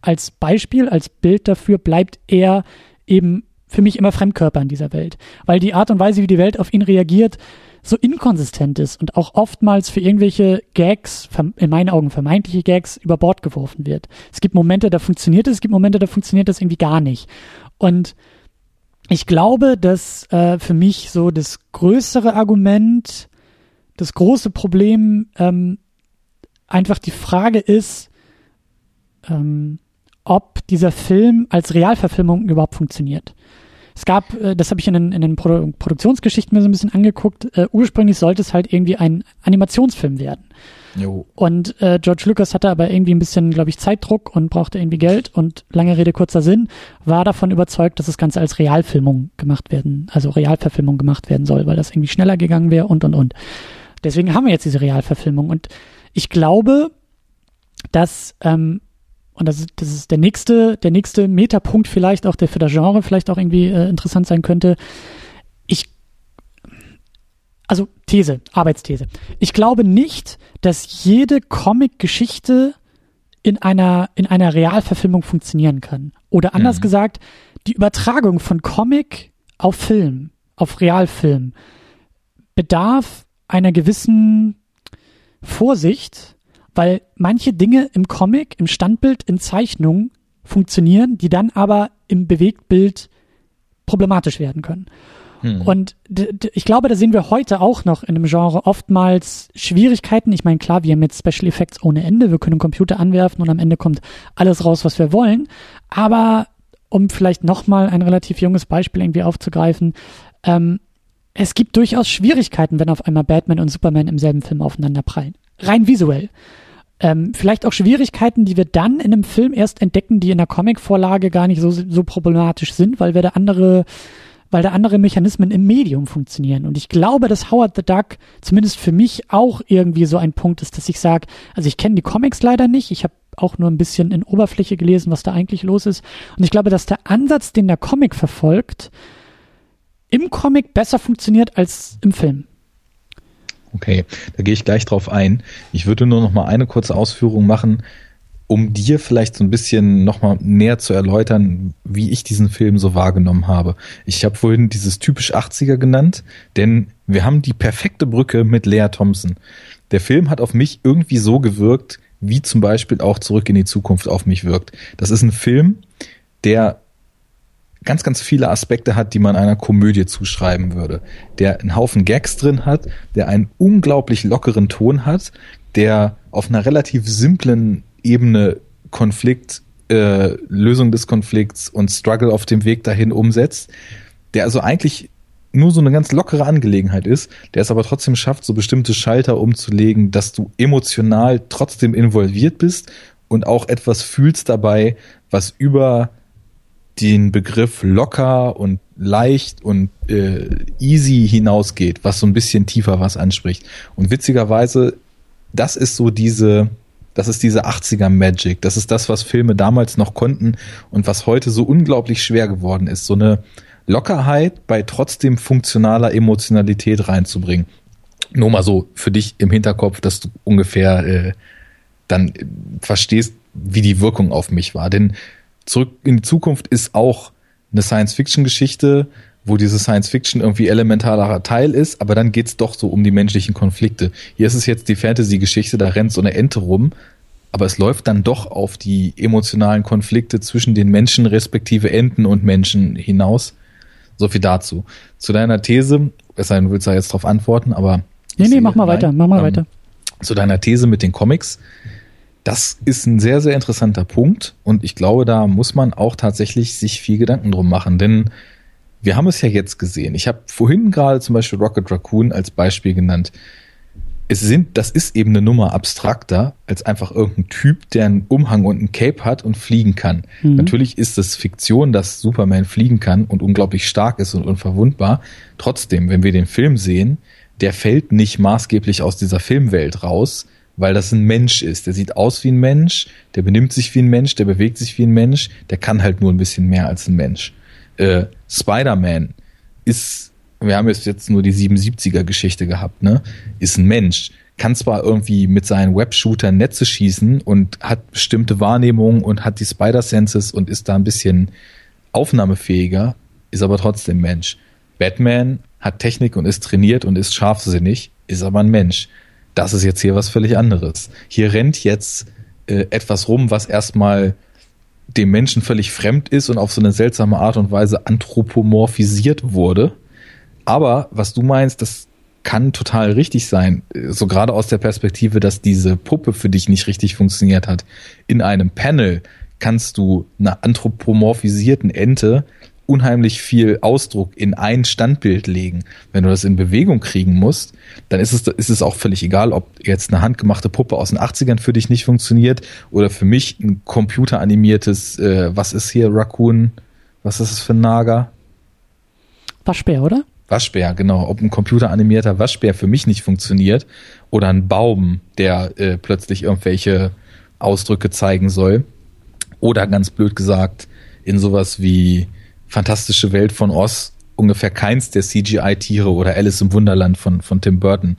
als Beispiel, als Bild dafür bleibt er eben für mich immer Fremdkörper in dieser Welt. Weil die Art und Weise, wie die Welt auf ihn reagiert, so inkonsistent ist und auch oftmals für irgendwelche Gags, in meinen Augen vermeintliche Gags, über Bord geworfen wird. Es gibt Momente, da funktioniert es, es gibt Momente, da funktioniert das irgendwie gar nicht. Und ich glaube, dass äh, für mich so das größere Argument, das große Problem ähm, einfach die Frage ist, ähm, ob dieser Film als Realverfilmung überhaupt funktioniert. Es gab, äh, das habe ich in den, in den Produ Produktionsgeschichten mir so ein bisschen angeguckt, äh, ursprünglich sollte es halt irgendwie ein Animationsfilm werden. Jo. Und äh, George Lucas hatte aber irgendwie ein bisschen, glaube ich, Zeitdruck und brauchte irgendwie Geld und lange Rede, kurzer Sinn, war davon überzeugt, dass das Ganze als Realfilmung gemacht werden, also Realverfilmung gemacht werden soll, weil das irgendwie schneller gegangen wäre und und und. Deswegen haben wir jetzt diese Realverfilmung und ich glaube, dass ähm, und das ist, das ist der nächste, der nächste Metapunkt vielleicht auch, der für das Genre vielleicht auch irgendwie äh, interessant sein könnte. Ich, also These, Arbeitsthese. Ich glaube nicht, dass jede Comic-Geschichte in einer, in einer Realverfilmung funktionieren kann. Oder anders mhm. gesagt, die Übertragung von Comic auf Film, auf Realfilm, bedarf einer gewissen Vorsicht, weil manche Dinge im Comic, im Standbild, in Zeichnung funktionieren, die dann aber im Bewegtbild problematisch werden können. Hm. Und ich glaube, da sehen wir heute auch noch in dem Genre oftmals Schwierigkeiten. Ich meine, klar, wir haben jetzt Special Effects ohne Ende. Wir können Computer anwerfen und am Ende kommt alles raus, was wir wollen. Aber um vielleicht nochmal ein relativ junges Beispiel irgendwie aufzugreifen, ähm, es gibt durchaus Schwierigkeiten, wenn auf einmal Batman und Superman im selben Film aufeinander prallen. Rein visuell. Ähm, vielleicht auch Schwierigkeiten, die wir dann in einem Film erst entdecken, die in der Comicvorlage gar nicht so, so problematisch sind, weil wir da andere, weil da andere Mechanismen im Medium funktionieren. Und ich glaube, dass Howard the Duck zumindest für mich auch irgendwie so ein Punkt ist, dass ich sage, also ich kenne die Comics leider nicht, ich habe auch nur ein bisschen in Oberfläche gelesen, was da eigentlich los ist. Und ich glaube, dass der Ansatz, den der Comic verfolgt, im Comic besser funktioniert als im Film. Okay, da gehe ich gleich drauf ein. Ich würde nur noch mal eine kurze Ausführung machen, um dir vielleicht so ein bisschen noch mal näher zu erläutern, wie ich diesen Film so wahrgenommen habe. Ich habe vorhin dieses typisch 80er genannt, denn wir haben die perfekte Brücke mit Lea Thompson. Der Film hat auf mich irgendwie so gewirkt, wie zum Beispiel auch Zurück in die Zukunft auf mich wirkt. Das ist ein Film, der ganz, ganz viele Aspekte hat, die man einer Komödie zuschreiben würde. Der einen Haufen Gags drin hat, der einen unglaublich lockeren Ton hat, der auf einer relativ simplen Ebene Konflikt, äh, Lösung des Konflikts und Struggle auf dem Weg dahin umsetzt, der also eigentlich nur so eine ganz lockere Angelegenheit ist, der es aber trotzdem schafft, so bestimmte Schalter umzulegen, dass du emotional trotzdem involviert bist und auch etwas fühlst dabei, was über den Begriff locker und leicht und äh, easy hinausgeht, was so ein bisschen tiefer was anspricht. Und witzigerweise, das ist so diese, das ist diese 80er Magic. Das ist das, was Filme damals noch konnten und was heute so unglaublich schwer geworden ist. So eine Lockerheit bei trotzdem funktionaler Emotionalität reinzubringen. Nur mal so für dich im Hinterkopf, dass du ungefähr äh, dann verstehst, wie die Wirkung auf mich war. Denn zurück in die Zukunft ist auch eine Science-Fiction-Geschichte, wo diese Science-Fiction irgendwie elementarer Teil ist, aber dann geht's doch so um die menschlichen Konflikte. Hier ist es jetzt die Fantasy-Geschichte, da rennt so eine Ente rum, aber es läuft dann doch auf die emotionalen Konflikte zwischen den Menschen respektive Enten und Menschen hinaus. So viel dazu. Zu deiner These, es sei denn, du willst da jetzt drauf antworten, aber. Nee, nee, mach mal nein, weiter, mach mal ähm, weiter. Zu deiner These mit den Comics. Das ist ein sehr, sehr interessanter Punkt und ich glaube, da muss man auch tatsächlich sich viel Gedanken drum machen, denn wir haben es ja jetzt gesehen. Ich habe vorhin gerade zum Beispiel Rocket Raccoon als Beispiel genannt es sind, das ist eben eine Nummer abstrakter als einfach irgendein Typ, der einen Umhang und einen Cape hat und fliegen kann. Mhm. Natürlich ist es Fiktion, dass Superman fliegen kann und unglaublich stark ist und unverwundbar. Trotzdem, wenn wir den Film sehen, der fällt nicht maßgeblich aus dieser Filmwelt raus, weil das ein Mensch ist. Der sieht aus wie ein Mensch, der benimmt sich wie ein Mensch, der bewegt sich wie ein Mensch, der kann halt nur ein bisschen mehr als ein Mensch. Äh, Spider-Man ist wir haben jetzt, jetzt nur die 77er Geschichte gehabt, ne, ist ein Mensch, kann zwar irgendwie mit seinen Webshootern Netze schießen und hat bestimmte Wahrnehmungen und hat die Spider-Senses und ist da ein bisschen aufnahmefähiger, ist aber trotzdem Mensch. Batman hat Technik und ist trainiert und ist scharfsinnig, ist aber ein Mensch. Das ist jetzt hier was völlig anderes. Hier rennt jetzt äh, etwas rum, was erstmal dem Menschen völlig fremd ist und auf so eine seltsame Art und Weise anthropomorphisiert wurde aber was du meinst, das kann total richtig sein. So gerade aus der Perspektive, dass diese Puppe für dich nicht richtig funktioniert hat. In einem Panel kannst du einer anthropomorphisierten Ente unheimlich viel Ausdruck in ein Standbild legen. Wenn du das in Bewegung kriegen musst, dann ist es, ist es auch völlig egal, ob jetzt eine handgemachte Puppe aus den 80ern für dich nicht funktioniert oder für mich ein computeranimiertes, äh, was ist hier, Raccoon, was ist es für ein Nager? Waschbär, oder? Waschbär, genau. Ob ein computeranimierter Waschbär für mich nicht funktioniert oder ein Baum, der äh, plötzlich irgendwelche Ausdrücke zeigen soll. Oder ganz blöd gesagt, in sowas wie Fantastische Welt von Oz ungefähr keins der CGI-Tiere oder Alice im Wunderland von, von Tim Burton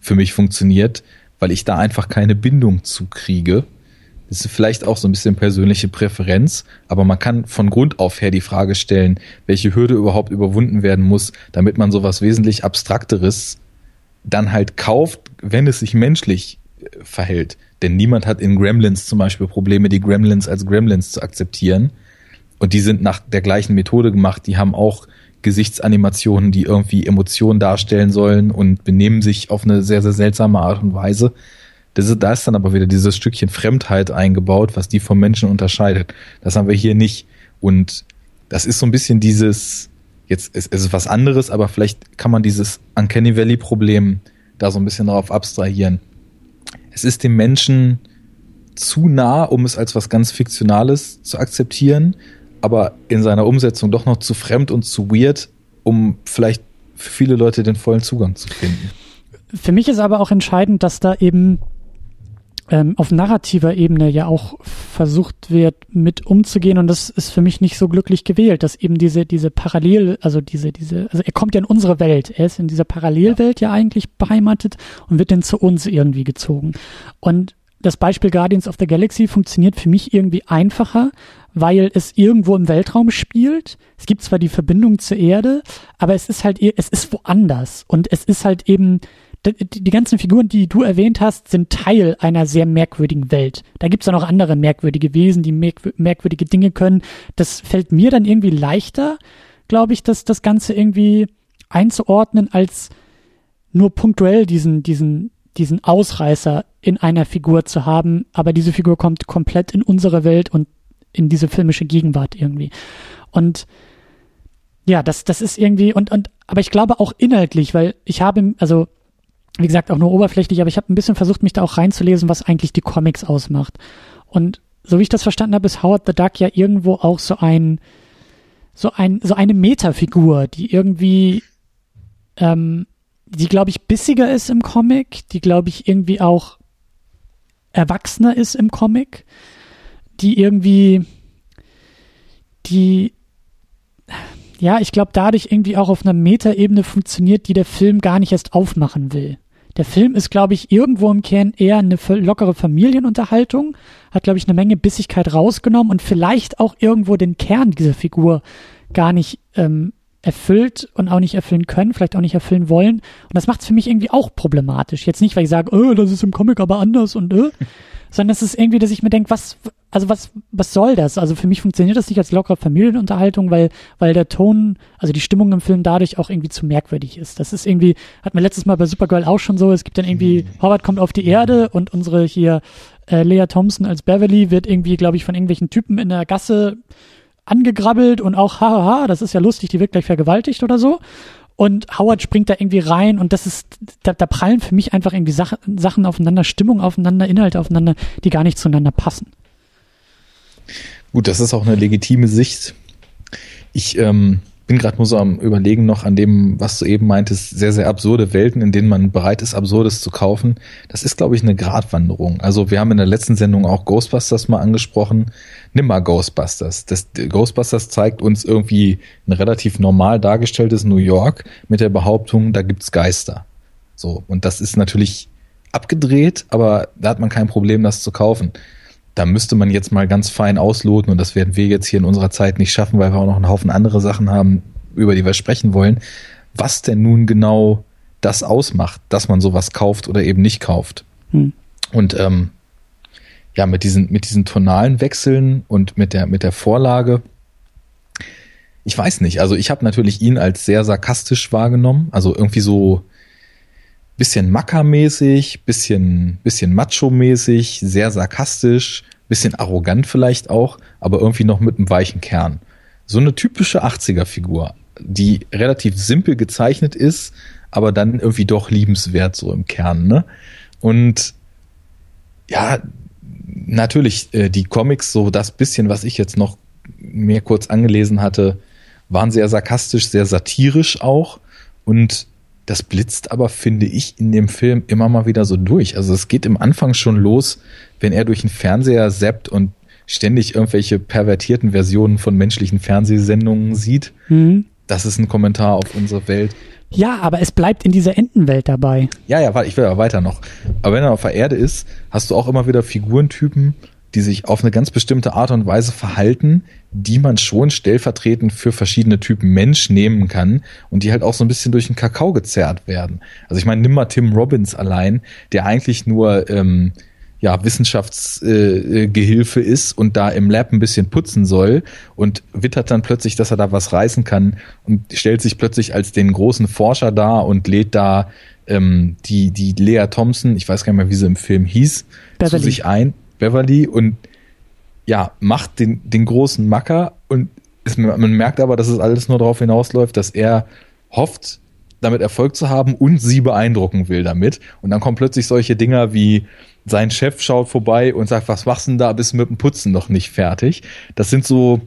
für mich funktioniert, weil ich da einfach keine Bindung zu kriege. Das ist vielleicht auch so ein bisschen persönliche Präferenz, aber man kann von Grund auf her die Frage stellen, welche Hürde überhaupt überwunden werden muss, damit man sowas wesentlich Abstrakteres dann halt kauft, wenn es sich menschlich äh, verhält. Denn niemand hat in Gremlins zum Beispiel Probleme, die Gremlins als Gremlins zu akzeptieren. Und die sind nach der gleichen Methode gemacht. Die haben auch Gesichtsanimationen, die irgendwie Emotionen darstellen sollen und benehmen sich auf eine sehr, sehr seltsame Art und Weise. Das ist, da ist dann aber wieder dieses Stückchen Fremdheit eingebaut, was die vom Menschen unterscheidet. Das haben wir hier nicht. Und das ist so ein bisschen dieses, jetzt ist, es was anderes, aber vielleicht kann man dieses Uncanny Valley Problem da so ein bisschen darauf abstrahieren. Es ist dem Menschen zu nah, um es als was ganz Fiktionales zu akzeptieren, aber in seiner Umsetzung doch noch zu fremd und zu weird, um vielleicht für viele Leute den vollen Zugang zu finden. Für mich ist aber auch entscheidend, dass da eben ähm, auf narrativer Ebene ja auch versucht wird, mit umzugehen und das ist für mich nicht so glücklich gewählt, dass eben diese, diese Parallel, also diese, diese, also er kommt ja in unsere Welt, er ist in dieser Parallelwelt ja, ja eigentlich beheimatet und wird dann zu uns irgendwie gezogen. Und das Beispiel Guardians of the Galaxy funktioniert für mich irgendwie einfacher, weil es irgendwo im Weltraum spielt. Es gibt zwar die Verbindung zur Erde, aber es ist halt, es ist woanders und es ist halt eben die, die ganzen Figuren, die du erwähnt hast, sind Teil einer sehr merkwürdigen Welt. Da gibt's dann auch andere merkwürdige Wesen, die merkwürdige Dinge können. Das fällt mir dann irgendwie leichter, glaube ich, dass das Ganze irgendwie einzuordnen, als nur punktuell diesen, diesen, diesen Ausreißer in einer Figur zu haben, aber diese Figur kommt komplett in unsere Welt und in diese filmische Gegenwart irgendwie. Und ja, das, das ist irgendwie, und, und, aber ich glaube auch inhaltlich, weil ich habe, also, wie gesagt, auch nur oberflächlich, aber ich habe ein bisschen versucht, mich da auch reinzulesen, was eigentlich die Comics ausmacht. Und so wie ich das verstanden habe, ist Howard the Duck ja irgendwo auch so ein, so ein, so eine Metafigur, die irgendwie, ähm, die glaube ich bissiger ist im Comic, die glaube ich irgendwie auch erwachsener ist im Comic, die irgendwie, die ja, ich glaube, dadurch irgendwie auch auf einer Metaebene funktioniert, die der Film gar nicht erst aufmachen will. Der Film ist, glaube ich, irgendwo im Kern eher eine lockere Familienunterhaltung, hat, glaube ich, eine Menge Bissigkeit rausgenommen und vielleicht auch irgendwo den Kern dieser Figur gar nicht ähm, erfüllt und auch nicht erfüllen können, vielleicht auch nicht erfüllen wollen. Und das macht es für mich irgendwie auch problematisch. Jetzt nicht, weil ich sage, oh, das ist im Comic aber anders und äh, sondern es ist irgendwie, dass ich mir denke, was, also was, was soll das? Also für mich funktioniert das nicht als lockere Familienunterhaltung, weil, weil der Ton, also die Stimmung im Film dadurch auch irgendwie zu merkwürdig ist. Das ist irgendwie, hat man letztes Mal bei Supergirl auch schon so, es gibt dann irgendwie, mhm. Howard kommt auf die Erde und unsere hier äh, Lea Thompson als Beverly wird irgendwie, glaube ich, von irgendwelchen Typen in der Gasse angegrabbelt und auch, hahaha, das ist ja lustig, die wird gleich vergewaltigt oder so und Howard springt da irgendwie rein und das ist, da, da prallen für mich einfach irgendwie Sache, Sachen aufeinander, Stimmung aufeinander, Inhalte aufeinander, die gar nicht zueinander passen. Gut, das ist auch eine legitime Sicht. Ich ähm, bin gerade nur so am Überlegen noch an dem, was du eben meintest, sehr, sehr absurde Welten, in denen man bereit ist, Absurdes zu kaufen. Das ist, glaube ich, eine Gratwanderung. Also wir haben in der letzten Sendung auch Ghostbusters mal angesprochen. Nimm mal Ghostbusters. Das, Ghostbusters zeigt uns irgendwie ein relativ normal dargestelltes New York mit der Behauptung, da gibt's Geister. So. Und das ist natürlich abgedreht, aber da hat man kein Problem, das zu kaufen da müsste man jetzt mal ganz fein ausloten und das werden wir jetzt hier in unserer Zeit nicht schaffen, weil wir auch noch einen Haufen andere Sachen haben, über die wir sprechen wollen. Was denn nun genau das ausmacht, dass man sowas kauft oder eben nicht kauft. Hm. Und ähm, ja, mit diesen, mit diesen tonalen Wechseln und mit der, mit der Vorlage, ich weiß nicht, also ich habe natürlich ihn als sehr sarkastisch wahrgenommen, also irgendwie so bisschen Macker-mäßig, bisschen, bisschen Macho-mäßig, sehr sarkastisch, bisschen arrogant vielleicht auch, aber irgendwie noch mit einem weichen Kern. So eine typische 80er-Figur, die relativ simpel gezeichnet ist, aber dann irgendwie doch liebenswert so im Kern, ne? Und ja, natürlich, äh, die Comics, so das bisschen, was ich jetzt noch mehr kurz angelesen hatte, waren sehr sarkastisch, sehr satirisch auch. Und das blitzt aber, finde ich, in dem Film immer mal wieder so durch. Also es geht im Anfang schon los, wenn er durch den Fernseher zappt und ständig irgendwelche pervertierten Versionen von menschlichen Fernsehsendungen sieht. Mhm. Das ist ein Kommentar auf unsere Welt. Ja, aber es bleibt in dieser Entenwelt dabei. Ja, ja, warte, ich will aber weiter noch. Aber wenn er auf der Erde ist, hast du auch immer wieder Figurentypen, die sich auf eine ganz bestimmte Art und Weise verhalten, die man schon stellvertretend für verschiedene Typen Mensch nehmen kann und die halt auch so ein bisschen durch den Kakao gezerrt werden. Also ich meine, nimm mal Tim Robbins allein, der eigentlich nur ähm, ja, Wissenschaftsgehilfe äh, ist und da im Lab ein bisschen putzen soll und wittert dann plötzlich, dass er da was reißen kann und stellt sich plötzlich als den großen Forscher da und lädt da ähm, die, die Lea Thompson, ich weiß gar nicht mehr, wie sie im Film hieß, Beverly. zu sich ein. Beverly und ja, macht den, den großen Macker und es, man merkt aber, dass es alles nur darauf hinausläuft, dass er hofft, damit Erfolg zu haben und sie beeindrucken will damit. Und dann kommen plötzlich solche Dinger wie sein Chef schaut vorbei und sagt, was machst du denn da, bist mit dem Putzen noch nicht fertig. Das sind so,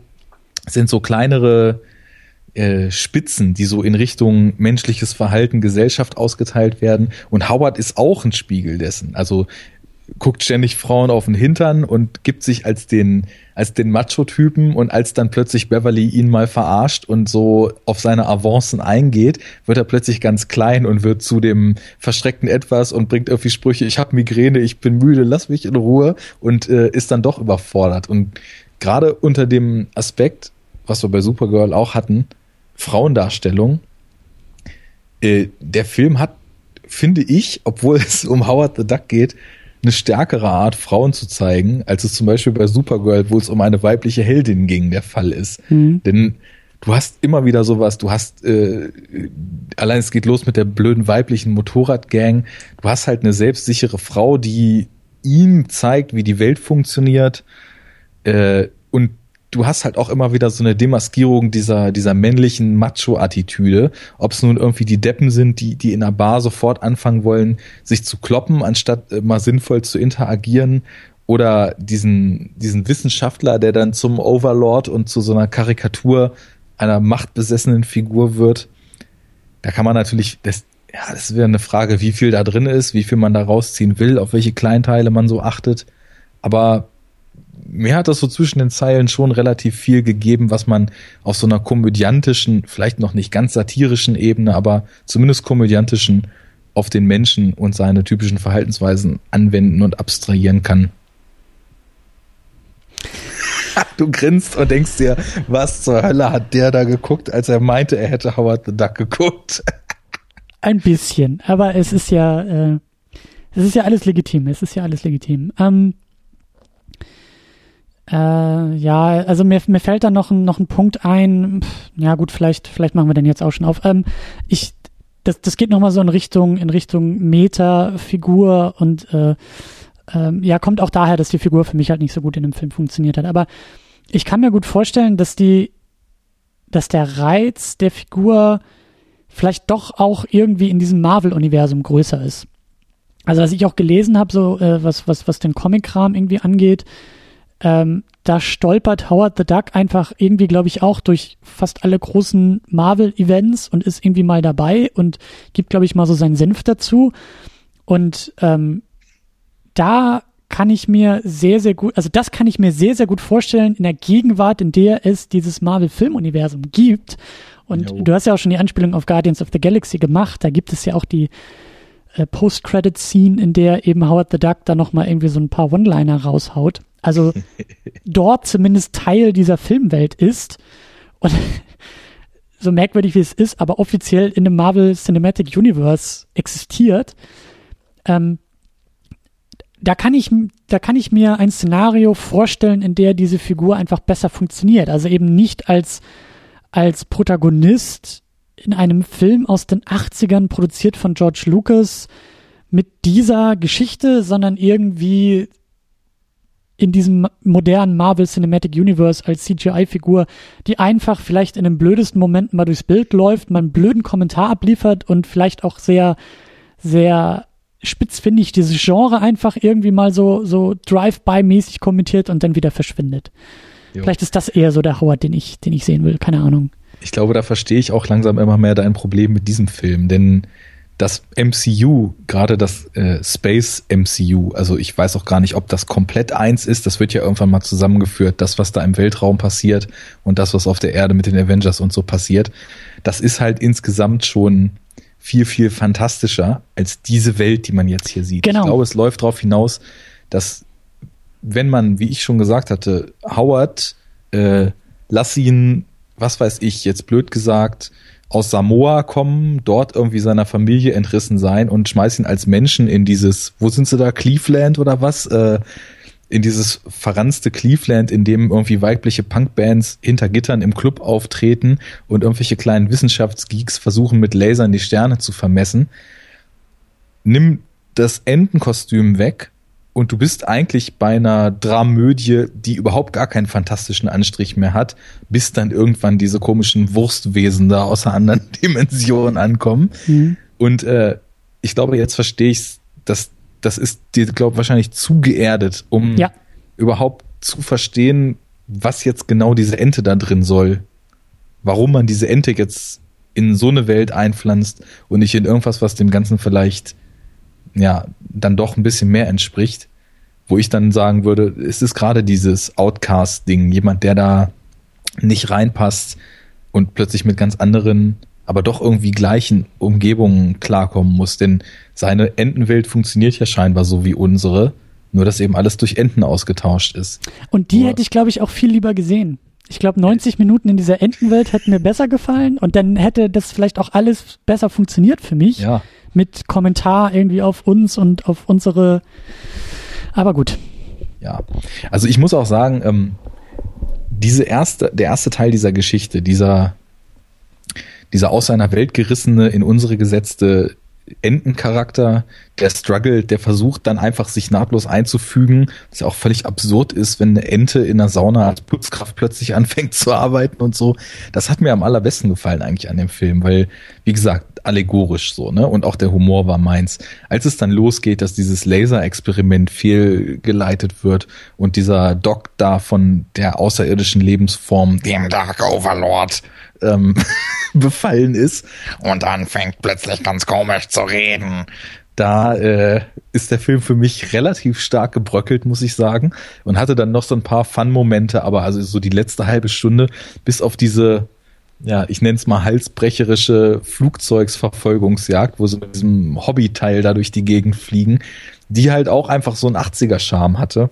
sind so kleinere äh, Spitzen, die so in Richtung menschliches Verhalten, Gesellschaft ausgeteilt werden. Und Howard ist auch ein Spiegel dessen. Also guckt ständig Frauen auf den Hintern und gibt sich als den, als den Macho-Typen und als dann plötzlich Beverly ihn mal verarscht und so auf seine Avancen eingeht, wird er plötzlich ganz klein und wird zu dem verschreckten Etwas und bringt irgendwie Sprüche, ich habe Migräne, ich bin müde, lass mich in Ruhe und äh, ist dann doch überfordert. Und gerade unter dem Aspekt, was wir bei Supergirl auch hatten, Frauendarstellung, äh, der Film hat finde ich, obwohl es um Howard the Duck geht, eine stärkere Art, Frauen zu zeigen, als es zum Beispiel bei Supergirl, wo es um eine weibliche Heldin ging, der Fall ist. Mhm. Denn du hast immer wieder sowas, du hast, äh, allein es geht los mit der blöden weiblichen Motorradgang, du hast halt eine selbstsichere Frau, die ihm zeigt, wie die Welt funktioniert, äh, und du hast halt auch immer wieder so eine Demaskierung dieser, dieser männlichen Macho-Attitüde. Ob es nun irgendwie die Deppen sind, die, die in einer Bar sofort anfangen wollen, sich zu kloppen, anstatt äh, mal sinnvoll zu interagieren. Oder diesen, diesen Wissenschaftler, der dann zum Overlord und zu so einer Karikatur einer machtbesessenen Figur wird. Da kann man natürlich, das, ja, das wieder eine Frage, wie viel da drin ist, wie viel man da rausziehen will, auf welche Kleinteile man so achtet. Aber mir hat das so zwischen den Zeilen schon relativ viel gegeben, was man auf so einer komödiantischen, vielleicht noch nicht ganz satirischen Ebene, aber zumindest komödiantischen auf den Menschen und seine typischen Verhaltensweisen anwenden und abstrahieren kann. Du grinst und denkst dir, was zur Hölle hat der da geguckt, als er meinte, er hätte Howard the Duck geguckt? Ein bisschen, aber es ist ja, äh, es ist ja alles legitim. Es ist ja alles legitim. Ähm, äh, ja, also mir, mir fällt da noch ein, noch ein Punkt ein. Ja gut, vielleicht, vielleicht machen wir den jetzt auch schon auf. Ähm, ich, das, das geht nochmal so in Richtung, in Richtung Meta-Figur und äh, ähm, ja, kommt auch daher, dass die Figur für mich halt nicht so gut in dem Film funktioniert hat. Aber ich kann mir gut vorstellen, dass die, dass der Reiz der Figur vielleicht doch auch irgendwie in diesem Marvel-Universum größer ist. Also was ich auch gelesen habe, so äh, was, was, was den Comic-Kram irgendwie angeht, ähm, da stolpert Howard the Duck einfach irgendwie, glaube ich, auch durch fast alle großen Marvel-Events und ist irgendwie mal dabei und gibt, glaube ich, mal so seinen Senf dazu. Und ähm, da kann ich mir sehr, sehr gut, also das kann ich mir sehr, sehr gut vorstellen in der Gegenwart, in der es dieses Marvel-Film-Universum gibt. Und jo. du hast ja auch schon die Anspielung auf Guardians of the Galaxy gemacht. Da gibt es ja auch die äh, Post-Credit-Scene, in der eben Howard the Duck da nochmal irgendwie so ein paar One-Liner raushaut also dort zumindest Teil dieser Filmwelt ist und so merkwürdig wie es ist, aber offiziell in dem Marvel Cinematic Universe existiert, ähm, da kann ich, da kann ich mir ein Szenario vorstellen, in der diese Figur einfach besser funktioniert. Also eben nicht als, als Protagonist in einem Film aus den 80ern produziert von George Lucas mit dieser Geschichte, sondern irgendwie in diesem modernen Marvel Cinematic Universe als CGI-Figur, die einfach vielleicht in den blödesten Momenten mal durchs Bild läuft, mal einen blöden Kommentar abliefert und vielleicht auch sehr, sehr spitzfindig dieses Genre einfach irgendwie mal so, so Drive-by-mäßig kommentiert und dann wieder verschwindet. Jo. Vielleicht ist das eher so der Howard, den ich, den ich sehen will, keine Ahnung. Ich glaube, da verstehe ich auch langsam immer mehr dein Problem mit diesem Film, denn das MCU, gerade das äh, Space MCU, also ich weiß auch gar nicht, ob das komplett eins ist, das wird ja irgendwann mal zusammengeführt, das, was da im Weltraum passiert und das, was auf der Erde mit den Avengers und so passiert, das ist halt insgesamt schon viel, viel fantastischer als diese Welt, die man jetzt hier sieht. Genau. Ich glaube, es läuft darauf hinaus, dass wenn man, wie ich schon gesagt hatte, Howard, äh, lass ihn, was weiß ich, jetzt blöd gesagt, aus Samoa kommen, dort irgendwie seiner Familie entrissen sein und schmeiß ihn als Menschen in dieses, wo sind sie da, Cleveland oder was? Äh, in dieses verranzte Cleveland, in dem irgendwie weibliche Punkbands hinter Gittern im Club auftreten und irgendwelche kleinen Wissenschaftsgeeks versuchen mit Lasern die Sterne zu vermessen. Nimm das Entenkostüm weg und du bist eigentlich bei einer Dramödie, die überhaupt gar keinen fantastischen Anstrich mehr hat, bis dann irgendwann diese komischen Wurstwesen da aus einer anderen Dimension ankommen. Mhm. Und äh, ich glaube, jetzt verstehe ich dass das ist dir, glaube wahrscheinlich zu geerdet, um ja. überhaupt zu verstehen, was jetzt genau diese Ente da drin soll. Warum man diese Ente jetzt in so eine Welt einpflanzt und nicht in irgendwas, was dem Ganzen vielleicht ja, dann doch ein bisschen mehr entspricht, wo ich dann sagen würde, es ist gerade dieses Outcast-Ding, jemand, der da nicht reinpasst und plötzlich mit ganz anderen, aber doch irgendwie gleichen Umgebungen klarkommen muss, denn seine Entenwelt funktioniert ja scheinbar so wie unsere, nur dass eben alles durch Enten ausgetauscht ist. Und die aber, hätte ich, glaube ich, auch viel lieber gesehen. Ich glaube, 90 Minuten in dieser Entenwelt hätten mir besser gefallen und dann hätte das vielleicht auch alles besser funktioniert für mich. Ja. Mit Kommentar irgendwie auf uns und auf unsere. Aber gut. Ja. Also ich muss auch sagen, ähm, diese erste, der erste Teil dieser Geschichte, dieser, dieser aus seiner Welt gerissene, in unsere gesetzte Entencharakter, der struggelt, der versucht dann einfach sich nahtlos einzufügen, was ja auch völlig absurd ist, wenn eine Ente in der Sauna als Putzkraft plötzlich anfängt zu arbeiten und so. Das hat mir am allerbesten gefallen eigentlich an dem Film, weil, wie gesagt, allegorisch so, ne? Und auch der Humor war meins. Als es dann losgeht, dass dieses Laser-Experiment fehlgeleitet wird und dieser Doc da von der außerirdischen Lebensform, dem Dark Overlord, ähm, befallen ist und dann fängt plötzlich ganz komisch zu reden. Da äh, ist der Film für mich relativ stark gebröckelt, muss ich sagen. Und hatte dann noch so ein paar Fun-Momente, aber also so die letzte halbe Stunde, bis auf diese, ja, ich nenne es mal halsbrecherische Flugzeugsverfolgungsjagd, wo sie mit diesem Hobbyteil da durch die Gegend fliegen, die halt auch einfach so einen 80er-Charme hatte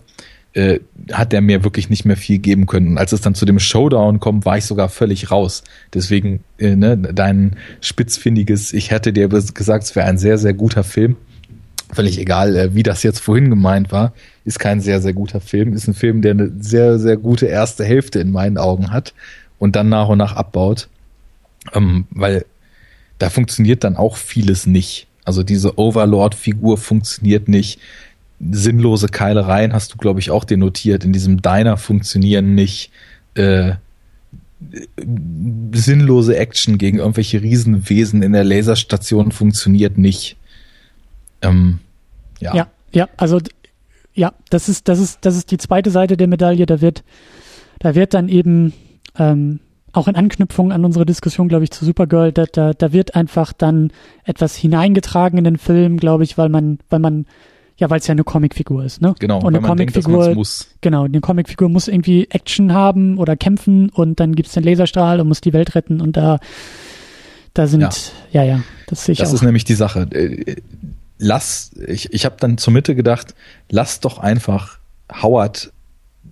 äh, hat der mir wirklich nicht mehr viel geben können. Und als es dann zu dem Showdown kommt, war ich sogar völlig raus. Deswegen, äh, ne, dein spitzfindiges, ich hätte dir gesagt, es wäre ein sehr, sehr guter Film. Völlig egal, äh, wie das jetzt vorhin gemeint war, ist kein sehr, sehr guter Film. Ist ein Film, der eine sehr, sehr gute erste Hälfte in meinen Augen hat und dann nach und nach abbaut. Ähm, weil da funktioniert dann auch vieles nicht. Also diese Overlord-Figur funktioniert nicht sinnlose Keilereien hast du, glaube ich, auch denotiert. In diesem Diner funktionieren nicht äh, sinnlose Action gegen irgendwelche Riesenwesen in der Laserstation funktioniert nicht. Ähm, ja. ja, ja, also ja, das ist, das ist, das ist die zweite Seite der Medaille. Da wird, da wird dann eben ähm, auch in Anknüpfung an unsere Diskussion, glaube ich, zu Supergirl, da, da, da wird einfach dann etwas hineingetragen in den Film, glaube ich, weil man, weil man ja, weil es ja eine Comicfigur ist, ne? Genau, und eine Comicfigur muss. Genau, eine Comicfigur muss irgendwie Action haben oder kämpfen und dann gibt es den Laserstrahl und muss die Welt retten und da da sind ja, ja, ja das sehe ich Das auch. ist nämlich die Sache. Äh, lass ich ich habe dann zur Mitte gedacht, lass doch einfach Howard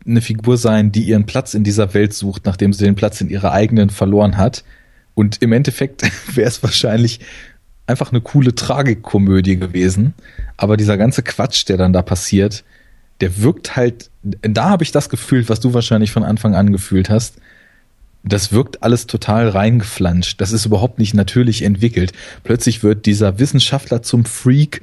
eine Figur sein, die ihren Platz in dieser Welt sucht, nachdem sie den Platz in ihrer eigenen verloren hat. Und im Endeffekt wäre es wahrscheinlich einfach eine coole Tragikkomödie gewesen. Aber dieser ganze Quatsch, der dann da passiert, der wirkt halt, da habe ich das gefühlt, was du wahrscheinlich von Anfang an gefühlt hast. Das wirkt alles total reingeflanscht. Das ist überhaupt nicht natürlich entwickelt. Plötzlich wird dieser Wissenschaftler zum Freak.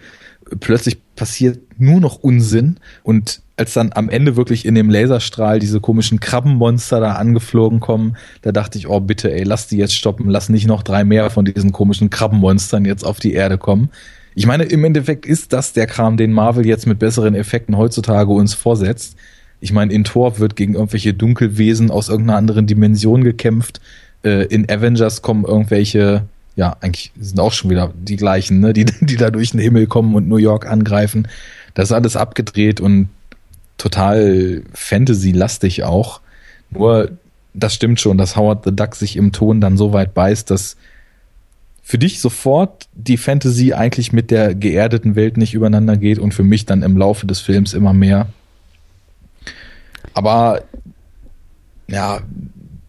Plötzlich passiert nur noch Unsinn und als dann am Ende wirklich in dem Laserstrahl diese komischen Krabbenmonster da angeflogen kommen, da dachte ich, oh bitte, ey, lass die jetzt stoppen, lass nicht noch drei mehr von diesen komischen Krabbenmonstern jetzt auf die Erde kommen. Ich meine, im Endeffekt ist das der Kram, den Marvel jetzt mit besseren Effekten heutzutage uns vorsetzt. Ich meine, in Thor wird gegen irgendwelche Dunkelwesen aus irgendeiner anderen Dimension gekämpft. Äh, in Avengers kommen irgendwelche, ja, eigentlich sind auch schon wieder die gleichen, ne, die, die da durch den Himmel kommen und New York angreifen. Das ist alles abgedreht und total Fantasy-lastig auch. Nur, das stimmt schon, dass Howard the Duck sich im Ton dann so weit beißt, dass für dich sofort die Fantasy eigentlich mit der geerdeten Welt nicht übereinander geht und für mich dann im Laufe des Films immer mehr. Aber ja,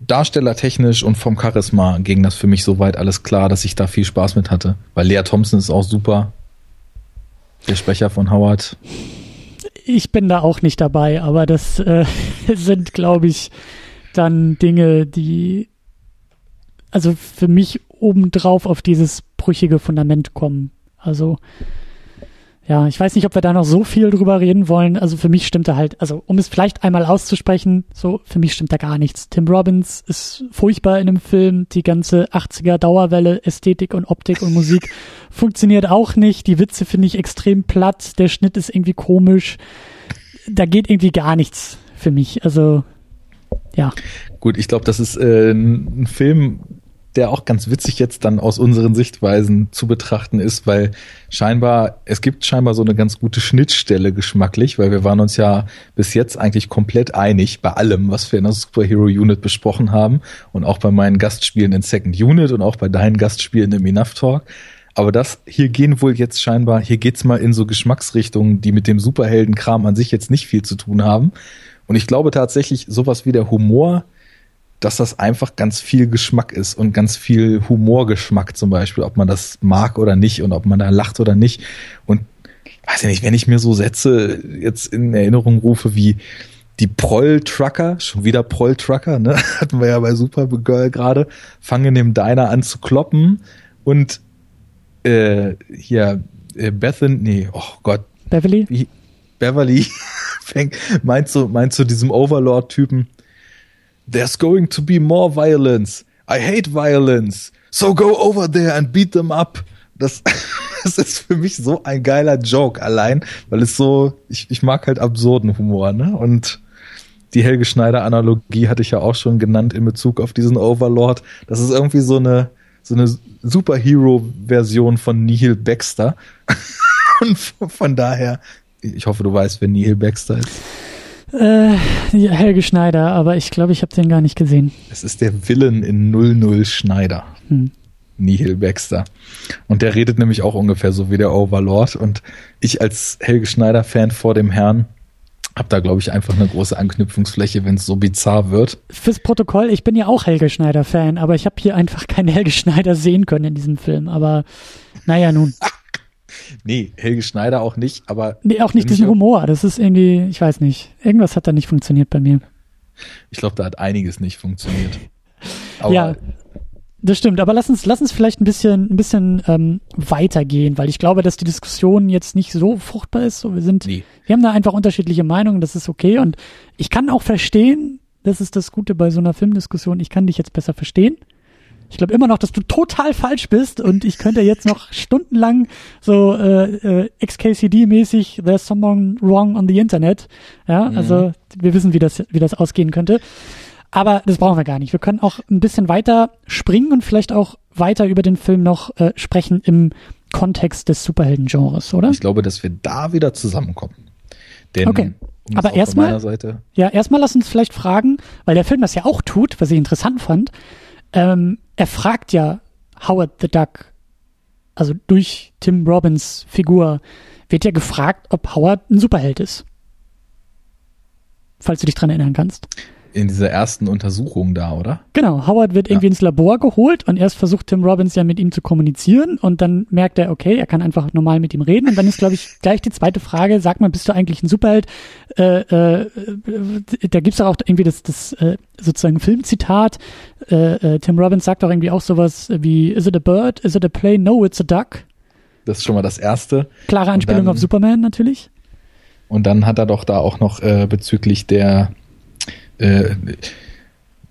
darstellertechnisch und vom Charisma ging das für mich soweit alles klar, dass ich da viel Spaß mit hatte. Weil Lea Thompson ist auch super. Der Sprecher von Howard ich bin da auch nicht dabei, aber das äh, sind, glaube ich, dann Dinge, die also für mich obendrauf auf dieses brüchige Fundament kommen. Also ja, ich weiß nicht, ob wir da noch so viel drüber reden wollen. Also für mich stimmt da halt, also um es vielleicht einmal auszusprechen, so für mich stimmt da gar nichts. Tim Robbins ist furchtbar in dem Film. Die ganze 80er Dauerwelle, Ästhetik und Optik und Musik funktioniert auch nicht. Die Witze finde ich extrem platt. Der Schnitt ist irgendwie komisch. Da geht irgendwie gar nichts für mich. Also ja. Gut, ich glaube, das ist äh, ein Film, der auch ganz witzig jetzt dann aus unseren Sichtweisen zu betrachten ist, weil scheinbar, es gibt scheinbar so eine ganz gute Schnittstelle geschmacklich, weil wir waren uns ja bis jetzt eigentlich komplett einig bei allem, was wir in der Superhero Unit besprochen haben und auch bei meinen Gastspielen in Second Unit und auch bei deinen Gastspielen im Enough Talk. Aber das, hier gehen wohl jetzt scheinbar, hier geht's mal in so Geschmacksrichtungen, die mit dem Superheldenkram an sich jetzt nicht viel zu tun haben. Und ich glaube tatsächlich, sowas wie der Humor, dass das einfach ganz viel Geschmack ist und ganz viel Humorgeschmack zum Beispiel, ob man das mag oder nicht und ob man da lacht oder nicht. Und weiß ich nicht, wenn ich mir so Sätze jetzt in Erinnerung rufe wie die Proll-Trucker, schon wieder Proll-Trucker, ne? Hatten wir ja bei Supergirl gerade, fangen dem Diner an zu kloppen und äh, hier äh, Bethan, nee, oh Gott. Beverly? Beverly fängt, meint so, meint zu so diesem Overlord-Typen, there's going to be more violence. I hate violence. So go over there and beat them up. Das, das ist für mich so ein geiler Joke allein, weil es so, ich, ich mag halt absurden Humor, ne? Und die Helge Schneider Analogie hatte ich ja auch schon genannt in Bezug auf diesen Overlord. Das ist irgendwie so eine, so eine Superhero-Version von Neil Baxter. Und von daher, ich hoffe, du weißt, wer Neil Baxter ist. Äh, Helge Schneider, aber ich glaube, ich habe den gar nicht gesehen. Es ist der Villain in 00 Schneider. Hm. Nihil Baxter. Und der redet nämlich auch ungefähr so wie der Overlord. Und ich als Helge Schneider-Fan vor dem Herrn habe da, glaube ich, einfach eine große Anknüpfungsfläche, wenn es so bizarr wird. Fürs Protokoll, ich bin ja auch Helge Schneider-Fan, aber ich habe hier einfach keinen Helge Schneider sehen können in diesem Film. Aber naja, nun. nee, Helge Schneider auch nicht, aber. Nee, auch nicht diesen Humor. Das ist irgendwie, ich weiß nicht. Irgendwas hat da nicht funktioniert bei mir. Ich glaube, da hat einiges nicht funktioniert. Aber ja, das stimmt, aber lass uns, lass uns vielleicht ein bisschen, ein bisschen ähm, weitergehen, weil ich glaube, dass die Diskussion jetzt nicht so fruchtbar ist. So, wir sind, nee. wir haben da einfach unterschiedliche Meinungen, das ist okay. Und ich kann auch verstehen, das ist das Gute bei so einer Filmdiskussion, ich kann dich jetzt besser verstehen. Ich glaube immer noch, dass du total falsch bist und ich könnte jetzt noch stundenlang so äh, äh, XKCD-mäßig There's someone wrong on the Internet. Ja, mhm. also wir wissen, wie das, wie das ausgehen könnte. Aber das brauchen wir gar nicht. Wir können auch ein bisschen weiter springen und vielleicht auch weiter über den Film noch äh, sprechen im Kontext des Superhelden-Genres, oder? Ich glaube, dass wir da wieder zusammenkommen. Denn okay. Um Aber erstmal, ja, erstmal lass uns vielleicht fragen, weil der Film das ja auch tut, was ich interessant fand. Ähm, er fragt ja Howard the Duck, also durch Tim Robbins Figur, wird ja gefragt, ob Howard ein Superheld ist. Falls du dich dran erinnern kannst in dieser ersten Untersuchung da, oder? Genau, Howard wird irgendwie ja. ins Labor geholt und erst versucht Tim Robbins ja mit ihm zu kommunizieren und dann merkt er, okay, er kann einfach normal mit ihm reden und dann ist, glaube ich, gleich die zweite Frage, sag mal, bist du eigentlich ein Superheld? Äh, äh, da gibt's auch irgendwie das, das äh, sozusagen Filmzitat. Äh, äh, Tim Robbins sagt auch irgendwie auch sowas wie, is it a bird? Is it a plane? No, it's a duck. Das ist schon mal das Erste. Klare Anspielung dann, auf Superman natürlich. Und dann hat er doch da auch noch äh, bezüglich der äh,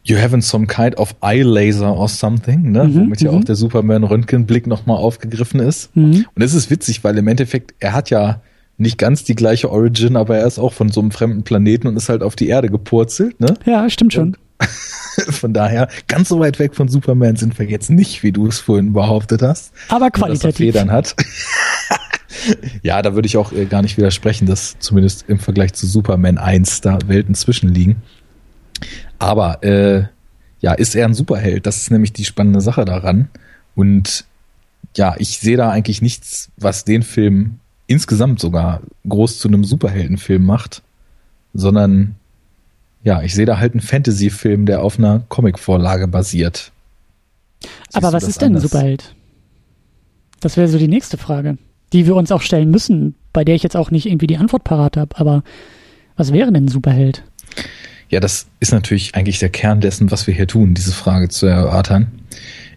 You having some kind of eye laser or something, ne? Mhm, womit ja auch mhm. der Superman-Röntgenblick nochmal aufgegriffen ist. Mhm. Und es ist witzig, weil im Endeffekt, er hat ja nicht ganz die gleiche Origin, aber er ist auch von so einem fremden Planeten und ist halt auf die Erde gepurzelt, ne? Ja, stimmt schon. von daher, ganz so weit weg von Superman sind wir jetzt nicht, wie du es vorhin behauptet hast. Aber qualitativ. Er Federn hat. ja, da würde ich auch äh, gar nicht widersprechen, dass zumindest im Vergleich zu Superman 1 da Welten zwischenliegen. Aber äh, ja, ist er ein Superheld? Das ist nämlich die spannende Sache daran. Und ja, ich sehe da eigentlich nichts, was den Film insgesamt sogar groß zu einem Superheldenfilm macht, sondern ja, ich sehe da halt einen Fantasy-Film, der auf einer Comic-Vorlage basiert. Siehst Aber was ist denn ein Superheld? Das wäre so die nächste Frage, die wir uns auch stellen müssen, bei der ich jetzt auch nicht irgendwie die Antwort parat habe. Aber was wäre denn ein Superheld? Ja, das ist natürlich eigentlich der Kern dessen, was wir hier tun, diese Frage zu erörtern.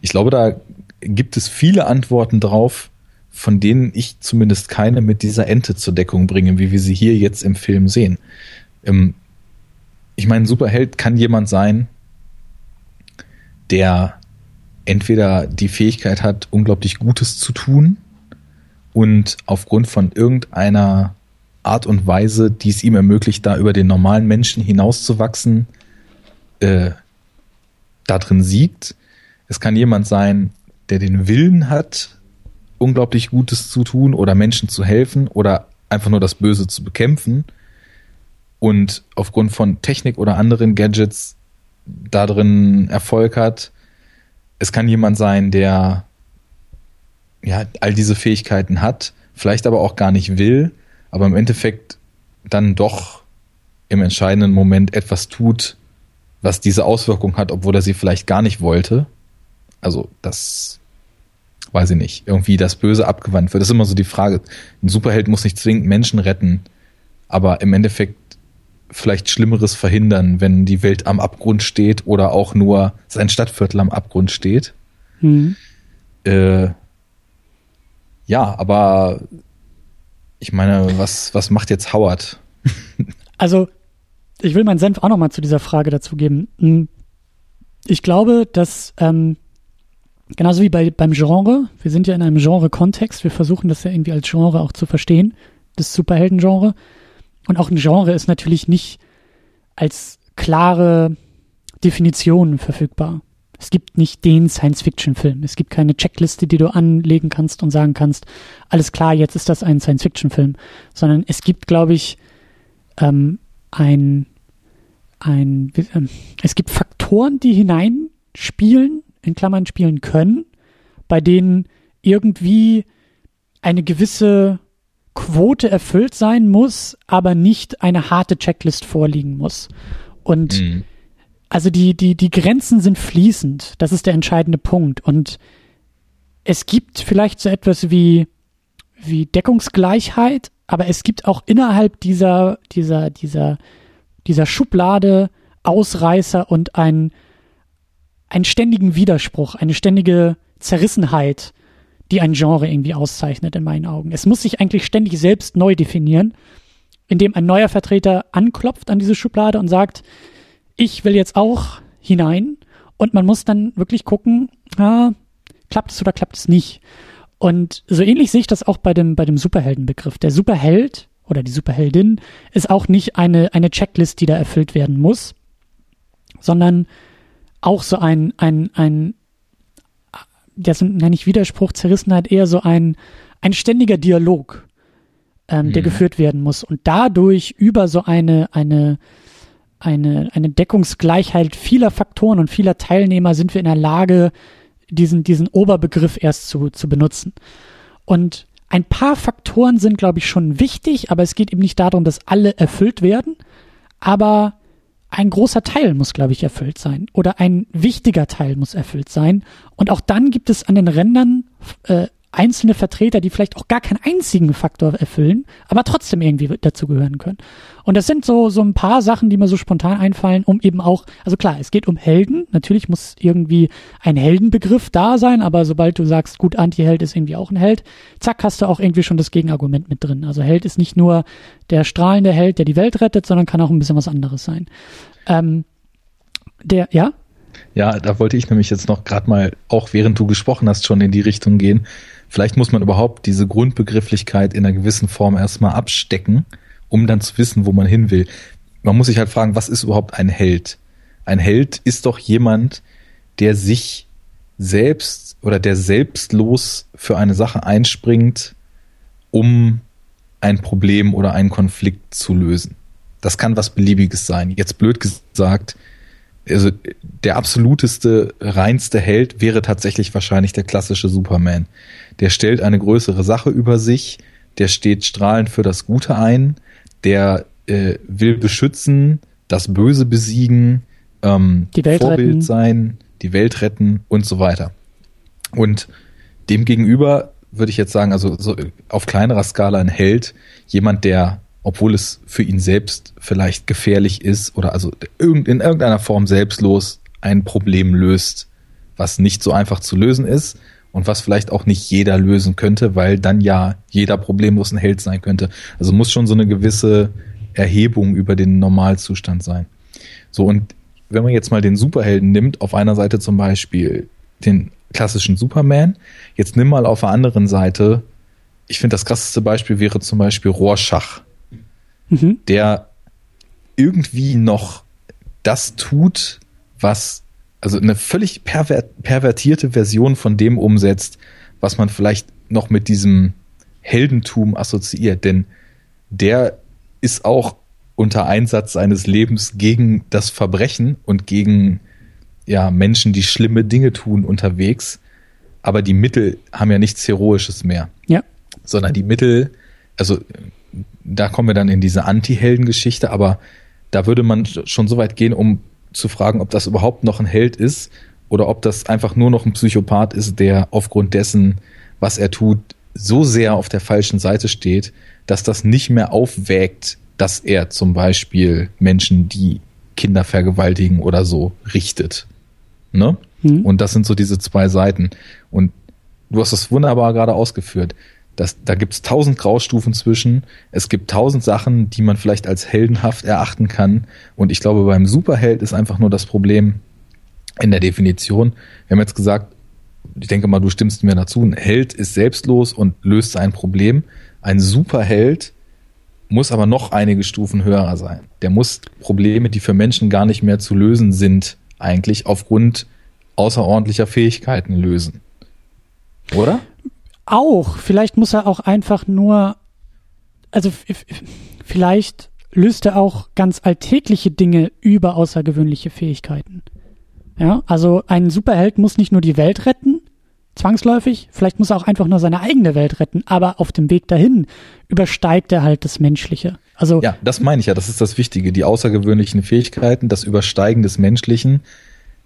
Ich glaube, da gibt es viele Antworten drauf, von denen ich zumindest keine mit dieser Ente zur Deckung bringe, wie wir sie hier jetzt im Film sehen. Ähm, ich meine, Superheld kann jemand sein, der entweder die Fähigkeit hat, unglaublich Gutes zu tun und aufgrund von irgendeiner Art und Weise, die es ihm ermöglicht, da über den normalen Menschen hinauszuwachsen, äh, da drin siegt. Es kann jemand sein, der den Willen hat, unglaublich Gutes zu tun oder Menschen zu helfen oder einfach nur das Böse zu bekämpfen und aufgrund von Technik oder anderen Gadgets da drin Erfolg hat. Es kann jemand sein, der ja all diese Fähigkeiten hat, vielleicht aber auch gar nicht will, aber im Endeffekt dann doch im entscheidenden Moment etwas tut, was diese Auswirkung hat, obwohl er sie vielleicht gar nicht wollte. Also das weiß ich nicht, irgendwie das Böse abgewandt wird. Das ist immer so die Frage. Ein Superheld muss nicht zwingend Menschen retten, aber im Endeffekt vielleicht Schlimmeres verhindern, wenn die Welt am Abgrund steht oder auch nur sein Stadtviertel am Abgrund steht. Mhm. Äh, ja, aber ich meine, was, was macht jetzt Howard? also, ich will meinen Senf auch nochmal zu dieser Frage dazu geben. Hm, ich glaube, dass ähm, genauso wie bei, beim Genre, wir sind ja in einem Genre-Kontext, wir versuchen das ja irgendwie als Genre auch zu verstehen, das Superhelden-Genre. Und auch ein Genre ist natürlich nicht als klare Definition verfügbar. Es gibt nicht den Science-Fiction-Film. Es gibt keine Checkliste, die du anlegen kannst und sagen kannst, alles klar, jetzt ist das ein Science-Fiction-Film. Sondern es gibt, glaube ich, ähm, ein, ein, äh, es gibt Faktoren, die hineinspielen, in Klammern spielen können, bei denen irgendwie eine gewisse Quote erfüllt sein muss, aber nicht eine harte Checklist vorliegen muss. Und mhm. Also die, die, die Grenzen sind fließend. Das ist der entscheidende Punkt. Und es gibt vielleicht so etwas wie, wie Deckungsgleichheit, aber es gibt auch innerhalb dieser, dieser, dieser, dieser Schublade Ausreißer und ein, einen ständigen Widerspruch, eine ständige Zerrissenheit, die ein Genre irgendwie auszeichnet in meinen Augen. Es muss sich eigentlich ständig selbst neu definieren, indem ein neuer Vertreter anklopft an diese Schublade und sagt, ich will jetzt auch hinein und man muss dann wirklich gucken, ah, klappt es oder klappt es nicht. Und so ähnlich sehe ich das auch bei dem, bei dem Superheldenbegriff. Der Superheld oder die Superheldin ist auch nicht eine, eine Checklist, die da erfüllt werden muss, sondern auch so ein, ein, ein das nenne ich Widerspruch, Zerrissenheit, eher so ein, ein ständiger Dialog, ähm, mhm. der geführt werden muss. Und dadurch über so eine, eine, eine, eine Deckungsgleichheit vieler Faktoren und vieler Teilnehmer sind wir in der Lage, diesen, diesen Oberbegriff erst zu, zu benutzen. Und ein paar Faktoren sind, glaube ich, schon wichtig, aber es geht eben nicht darum, dass alle erfüllt werden. Aber ein großer Teil muss, glaube ich, erfüllt sein oder ein wichtiger Teil muss erfüllt sein. Und auch dann gibt es an den Rändern äh, einzelne Vertreter, die vielleicht auch gar keinen einzigen Faktor erfüllen, aber trotzdem irgendwie dazugehören können. Und das sind so, so ein paar Sachen, die mir so spontan einfallen, um eben auch, also klar, es geht um Helden. Natürlich muss irgendwie ein Heldenbegriff da sein, aber sobald du sagst, gut, Anti-Held ist irgendwie auch ein Held, zack, hast du auch irgendwie schon das Gegenargument mit drin. Also Held ist nicht nur der strahlende Held, der die Welt rettet, sondern kann auch ein bisschen was anderes sein. Ähm, der, ja? Ja, da wollte ich nämlich jetzt noch gerade mal, auch während du gesprochen hast, schon in die Richtung gehen. Vielleicht muss man überhaupt diese Grundbegrifflichkeit in einer gewissen Form erstmal abstecken, um dann zu wissen, wo man hin will. Man muss sich halt fragen, was ist überhaupt ein Held? Ein Held ist doch jemand, der sich selbst oder der selbstlos für eine Sache einspringt, um ein Problem oder einen Konflikt zu lösen. Das kann was Beliebiges sein. Jetzt blöd gesagt, also der absoluteste, reinste Held wäre tatsächlich wahrscheinlich der klassische Superman. Der stellt eine größere Sache über sich, der steht strahlend für das Gute ein, der äh, will beschützen, das Böse besiegen, ähm, die Welt Vorbild retten. sein, die Welt retten und so weiter. Und demgegenüber würde ich jetzt sagen, also so auf kleinerer Skala ein Held, jemand, der obwohl es für ihn selbst vielleicht gefährlich ist oder also in irgendeiner Form selbstlos ein Problem löst, was nicht so einfach zu lösen ist und was vielleicht auch nicht jeder lösen könnte, weil dann ja jeder problemlos ein Held sein könnte. Also muss schon so eine gewisse Erhebung über den Normalzustand sein. So, und wenn man jetzt mal den Superhelden nimmt, auf einer Seite zum Beispiel den klassischen Superman, jetzt nimm mal auf der anderen Seite, ich finde das krasseste Beispiel wäre zum Beispiel Rorschach mhm. der irgendwie noch das tut, was, also eine völlig perver pervertierte Version von dem umsetzt, was man vielleicht noch mit diesem Heldentum assoziiert. Denn der ist auch unter Einsatz seines Lebens gegen das Verbrechen und gegen ja, Menschen, die schlimme Dinge tun, unterwegs. Aber die Mittel haben ja nichts Heroisches mehr. Ja. Sondern die Mittel, also da kommen wir dann in diese Anti-Helden-Geschichte, aber da würde man schon so weit gehen, um zu fragen, ob das überhaupt noch ein Held ist oder ob das einfach nur noch ein Psychopath ist, der aufgrund dessen, was er tut, so sehr auf der falschen Seite steht, dass das nicht mehr aufwägt, dass er zum Beispiel Menschen, die Kinder vergewaltigen oder so, richtet. Ne? Mhm. Und das sind so diese zwei Seiten. Und du hast das wunderbar gerade ausgeführt. Das, da gibt es tausend Graustufen zwischen. Es gibt tausend Sachen, die man vielleicht als heldenhaft erachten kann. Und ich glaube, beim Superheld ist einfach nur das Problem in der Definition. Wir haben jetzt gesagt, ich denke mal, du stimmst mir dazu, ein Held ist selbstlos und löst sein Problem. Ein Superheld muss aber noch einige Stufen höher sein. Der muss Probleme, die für Menschen gar nicht mehr zu lösen sind, eigentlich aufgrund außerordentlicher Fähigkeiten lösen. Oder? Auch. Vielleicht muss er auch einfach nur, also vielleicht löst er auch ganz alltägliche Dinge über außergewöhnliche Fähigkeiten. Ja, also ein Superheld muss nicht nur die Welt retten, zwangsläufig, vielleicht muss er auch einfach nur seine eigene Welt retten, aber auf dem Weg dahin übersteigt er halt das Menschliche. Also ja, das meine ich ja, das ist das Wichtige, die außergewöhnlichen Fähigkeiten, das Übersteigen des Menschlichen,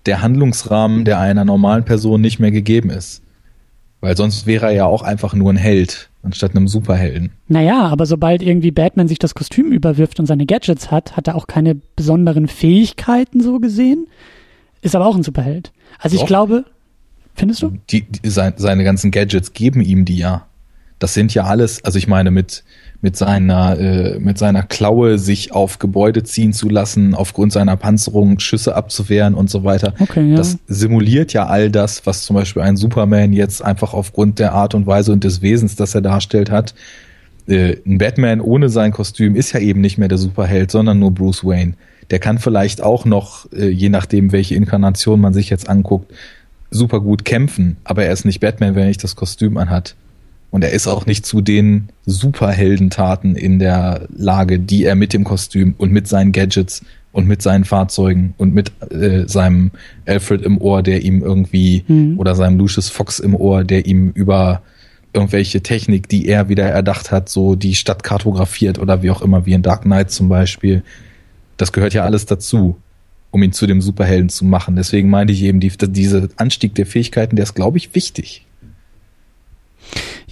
der Handlungsrahmen, der einer normalen Person nicht mehr gegeben ist. Weil sonst wäre er ja auch einfach nur ein Held, anstatt einem Superhelden. Naja, aber sobald irgendwie Batman sich das Kostüm überwirft und seine Gadgets hat, hat er auch keine besonderen Fähigkeiten so gesehen. Ist aber auch ein Superheld. Also Doch. ich glaube, findest du? Die, die, seine ganzen Gadgets geben ihm die ja. Das sind ja alles, also ich meine, mit, mit seiner, äh, mit seiner Klaue sich auf Gebäude ziehen zu lassen, aufgrund seiner Panzerung Schüsse abzuwehren und so weiter. Okay, ja. Das simuliert ja all das, was zum Beispiel ein Superman jetzt einfach aufgrund der Art und Weise und des Wesens, das er darstellt hat. Äh, ein Batman ohne sein Kostüm ist ja eben nicht mehr der Superheld, sondern nur Bruce Wayne. Der kann vielleicht auch noch, äh, je nachdem, welche Inkarnation man sich jetzt anguckt, super gut kämpfen, aber er ist nicht Batman, wenn er nicht das Kostüm anhat. Und er ist auch nicht zu den Superheldentaten in der Lage, die er mit dem Kostüm und mit seinen Gadgets und mit seinen Fahrzeugen und mit äh, seinem Alfred im Ohr, der ihm irgendwie, mhm. oder seinem Lucius Fox im Ohr, der ihm über irgendwelche Technik, die er wieder erdacht hat, so die Stadt kartografiert oder wie auch immer, wie in Dark Knight zum Beispiel. Das gehört ja alles dazu, um ihn zu dem Superhelden zu machen. Deswegen meinte ich eben, die, diese Anstieg der Fähigkeiten, der ist, glaube ich, wichtig.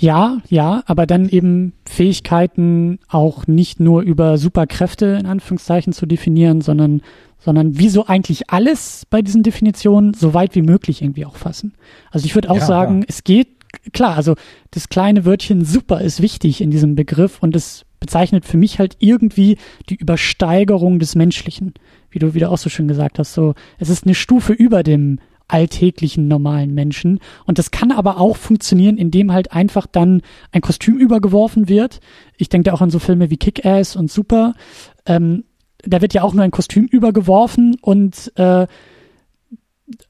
Ja, ja, aber dann eben Fähigkeiten auch nicht nur über Superkräfte in Anführungszeichen zu definieren, sondern, sondern wie so eigentlich alles bei diesen Definitionen so weit wie möglich irgendwie auch fassen. Also ich würde auch ja, sagen, ja. es geht, klar, also das kleine Wörtchen super ist wichtig in diesem Begriff und es bezeichnet für mich halt irgendwie die Übersteigerung des Menschlichen, wie du wieder auch so schön gesagt hast. So, es ist eine Stufe über dem alltäglichen normalen Menschen. Und das kann aber auch funktionieren, indem halt einfach dann ein Kostüm übergeworfen wird. Ich denke da auch an so Filme wie Kick-Ass und Super. Ähm, da wird ja auch nur ein Kostüm übergeworfen und äh,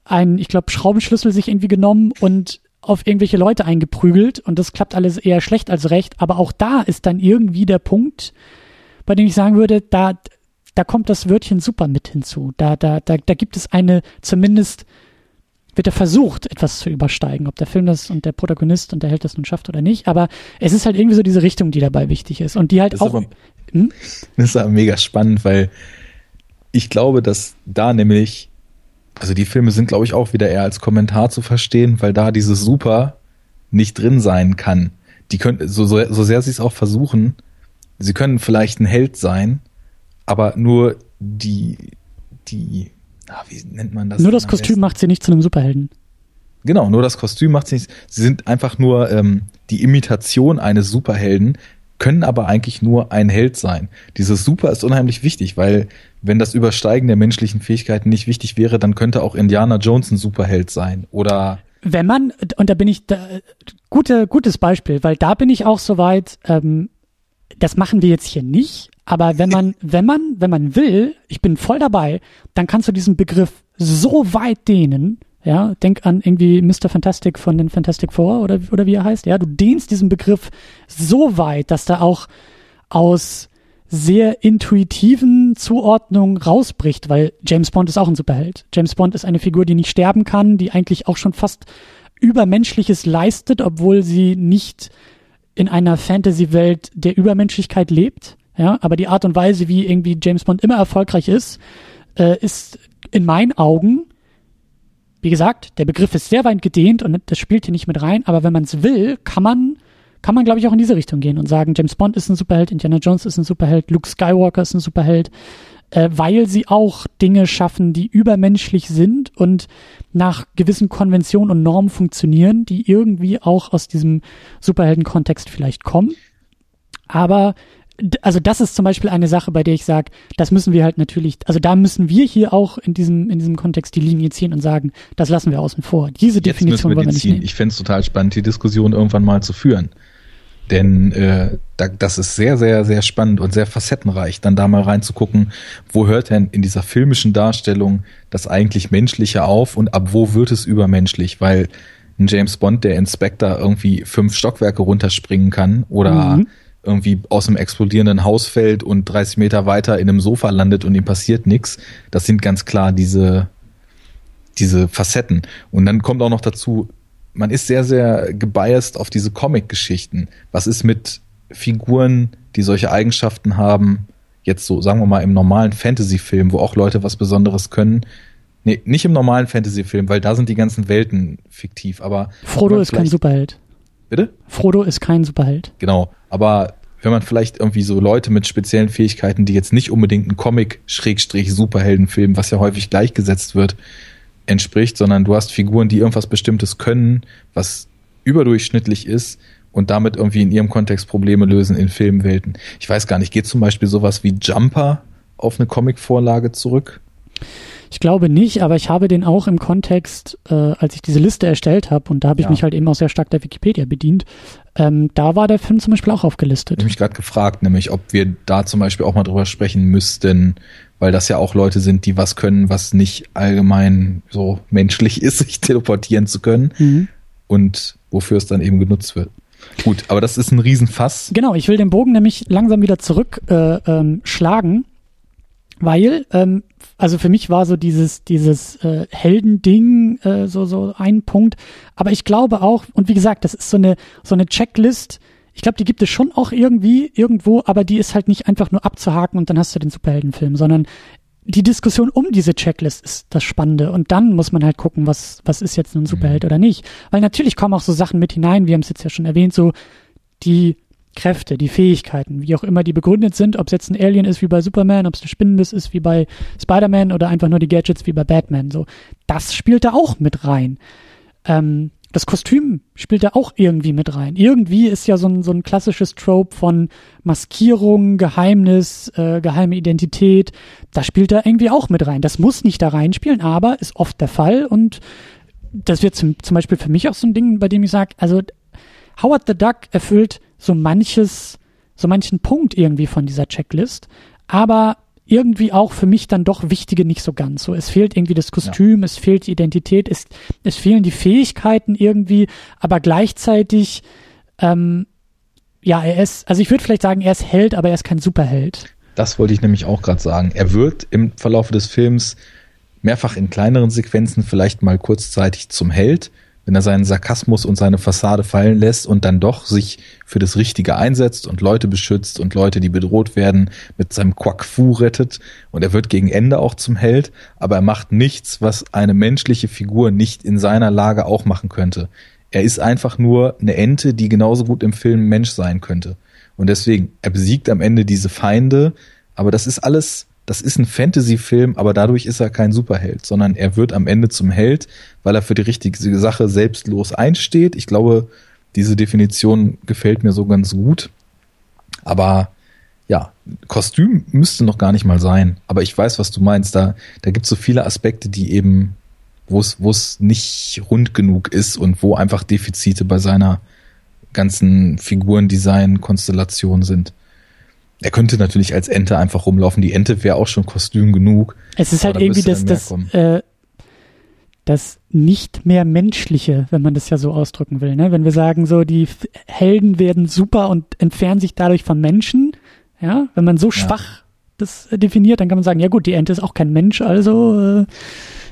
ein, ich glaube, Schraubenschlüssel sich irgendwie genommen und auf irgendwelche Leute eingeprügelt und das klappt alles eher schlecht als recht. Aber auch da ist dann irgendwie der Punkt, bei dem ich sagen würde, da, da kommt das Wörtchen super mit hinzu. Da, da, da, da gibt es eine zumindest wird er versucht, etwas zu übersteigen, ob der Film das und der Protagonist und der Held das nun schafft oder nicht. Aber es ist halt irgendwie so diese Richtung, die dabei wichtig ist und die halt das auch. Aber, hm? Das ist aber mega spannend, weil ich glaube, dass da nämlich, also die Filme sind, glaube ich, auch wieder eher als Kommentar zu verstehen, weil da dieses Super nicht drin sein kann. Die können, so, so, so sehr sie es auch versuchen, sie können vielleicht ein Held sein, aber nur die, die ah, wie nennt man das? Nur das Kostüm macht sie nicht zu einem Superhelden. Genau, nur das Kostüm macht sie nicht. Sie sind einfach nur ähm, die Imitation eines Superhelden, können aber eigentlich nur ein Held sein. Dieses Super ist unheimlich wichtig, weil wenn das Übersteigen der menschlichen Fähigkeiten nicht wichtig wäre, dann könnte auch Indiana Jones ein Superheld sein oder wenn man und da bin ich da, gute gutes Beispiel, weil da bin ich auch soweit. Ähm, das machen wir jetzt hier nicht, aber wenn man, wenn man, wenn man will, ich bin voll dabei, dann kannst du diesen Begriff so weit dehnen, ja, denk an irgendwie Mr. Fantastic von den Fantastic Four oder, oder wie er heißt, ja, du dehnst diesen Begriff so weit, dass da auch aus sehr intuitiven Zuordnungen rausbricht, weil James Bond ist auch ein Superheld. James Bond ist eine Figur, die nicht sterben kann, die eigentlich auch schon fast Übermenschliches leistet, obwohl sie nicht in einer Fantasy-Welt der Übermenschlichkeit lebt. Ja, aber die Art und Weise, wie irgendwie James Bond immer erfolgreich ist, äh, ist in meinen Augen, wie gesagt, der Begriff ist sehr weit gedehnt und das spielt hier nicht mit rein, aber wenn man es will, kann man, kann man, glaube ich, auch in diese Richtung gehen und sagen, James Bond ist ein Superheld, Indiana Jones ist ein Superheld, Luke Skywalker ist ein Superheld, äh, weil sie auch Dinge schaffen, die übermenschlich sind und nach gewissen Konventionen und Normen funktionieren, die irgendwie auch aus diesem Superhelden-Kontext vielleicht kommen. Aber also das ist zum Beispiel eine Sache, bei der ich sage, das müssen wir halt natürlich, also da müssen wir hier auch in diesem, in diesem Kontext die Linie ziehen und sagen, das lassen wir außen vor. Diese Definition wir wollen wir nicht ziehen. Ich fände es total spannend, die Diskussion irgendwann mal zu führen. Denn äh, da, das ist sehr, sehr, sehr spannend und sehr facettenreich, dann da mal reinzugucken, wo hört denn in dieser filmischen Darstellung das eigentlich Menschliche auf und ab wo wird es übermenschlich? Weil ein James Bond, der Inspector irgendwie fünf Stockwerke runterspringen kann oder mhm irgendwie aus einem explodierenden Haus fällt und 30 Meter weiter in einem Sofa landet und ihm passiert nichts. Das sind ganz klar diese, diese Facetten. Und dann kommt auch noch dazu, man ist sehr, sehr gebiased auf diese Comic-Geschichten. Was ist mit Figuren, die solche Eigenschaften haben, jetzt so, sagen wir mal, im normalen Fantasy-Film, wo auch Leute was Besonderes können? Nee, nicht im normalen Fantasy-Film, weil da sind die ganzen Welten fiktiv, aber. Frodo ist kein Superheld. Bitte? Frodo ist kein Superheld. Genau. Aber wenn man vielleicht irgendwie so Leute mit speziellen Fähigkeiten, die jetzt nicht unbedingt einen Comic-Superheldenfilm, was ja häufig gleichgesetzt wird, entspricht, sondern du hast Figuren, die irgendwas Bestimmtes können, was überdurchschnittlich ist und damit irgendwie in ihrem Kontext Probleme lösen in Filmwelten. Ich weiß gar nicht, geht zum Beispiel sowas wie Jumper auf eine Comic-Vorlage zurück? Ich glaube nicht, aber ich habe den auch im Kontext, äh, als ich diese Liste erstellt habe, und da habe ich ja. mich halt eben auch sehr stark der Wikipedia bedient, ähm, da war der Film zum Beispiel auch aufgelistet. Ich habe mich gerade gefragt, nämlich ob wir da zum Beispiel auch mal drüber sprechen müssten, weil das ja auch Leute sind, die was können, was nicht allgemein so menschlich ist, sich teleportieren zu können mhm. und wofür es dann eben genutzt wird. Gut, aber das ist ein Riesenfass. Genau, ich will den Bogen nämlich langsam wieder zurückschlagen. Äh, ähm, schlagen weil, ähm, also für mich war so dieses, dieses äh, Heldending äh, so, so ein Punkt. Aber ich glaube auch, und wie gesagt, das ist so eine, so eine Checklist, ich glaube, die gibt es schon auch irgendwie, irgendwo, aber die ist halt nicht einfach nur abzuhaken und dann hast du den Superheldenfilm, sondern die Diskussion um diese Checklist ist das Spannende. Und dann muss man halt gucken, was, was ist jetzt ein Superheld mhm. oder nicht. Weil natürlich kommen auch so Sachen mit hinein, wir haben es jetzt ja schon erwähnt, so die Kräfte, die Fähigkeiten, wie auch immer die begründet sind, ob es jetzt ein Alien ist wie bei Superman, ob es eine Spinnenbiss ist wie bei Spider-Man oder einfach nur die Gadgets wie bei Batman. So, das spielt da auch mit rein. Ähm, das Kostüm spielt da auch irgendwie mit rein. Irgendwie ist ja so ein, so ein klassisches Trope von Maskierung, Geheimnis, äh, geheime Identität. Das spielt da irgendwie auch mit rein. Das muss nicht da reinspielen, aber ist oft der Fall und das wird zum, zum Beispiel für mich auch so ein Ding, bei dem ich sage, also Howard the Duck erfüllt so manches, so manchen Punkt irgendwie von dieser Checklist, aber irgendwie auch für mich dann doch Wichtige nicht so ganz. So, es fehlt irgendwie das Kostüm, ja. es fehlt die Identität, es, es fehlen die Fähigkeiten irgendwie, aber gleichzeitig, ähm, ja, er ist, also ich würde vielleicht sagen, er ist Held, aber er ist kein Superheld. Das wollte ich nämlich auch gerade sagen. Er wird im Verlauf des Films mehrfach in kleineren Sequenzen vielleicht mal kurzzeitig zum Held, wenn er seinen Sarkasmus und seine Fassade fallen lässt und dann doch sich für das Richtige einsetzt und Leute beschützt und Leute, die bedroht werden, mit seinem Quack Fu rettet und er wird gegen Ende auch zum Held, aber er macht nichts, was eine menschliche Figur nicht in seiner Lage auch machen könnte. Er ist einfach nur eine Ente, die genauso gut im Film Mensch sein könnte. Und deswegen, er besiegt am Ende diese Feinde, aber das ist alles das ist ein Fantasy-Film, aber dadurch ist er kein Superheld, sondern er wird am Ende zum Held, weil er für die richtige Sache selbstlos einsteht. Ich glaube, diese Definition gefällt mir so ganz gut. Aber ja, Kostüm müsste noch gar nicht mal sein. Aber ich weiß, was du meinst. Da, da gibt es so viele Aspekte, die eben, wo es, nicht rund genug ist und wo einfach Defizite bei seiner ganzen Figurendesign-Konstellation sind. Er könnte natürlich als Ente einfach rumlaufen. Die Ente wäre auch schon Kostüm genug. Es ist halt irgendwie das, das, äh, das nicht mehr menschliche, wenn man das ja so ausdrücken will. Ne? Wenn wir sagen, so die Helden werden super und entfernen sich dadurch vom Menschen, ja, wenn man so ja. schwach das definiert, dann kann man sagen, ja gut, die Ente ist auch kein Mensch, also äh,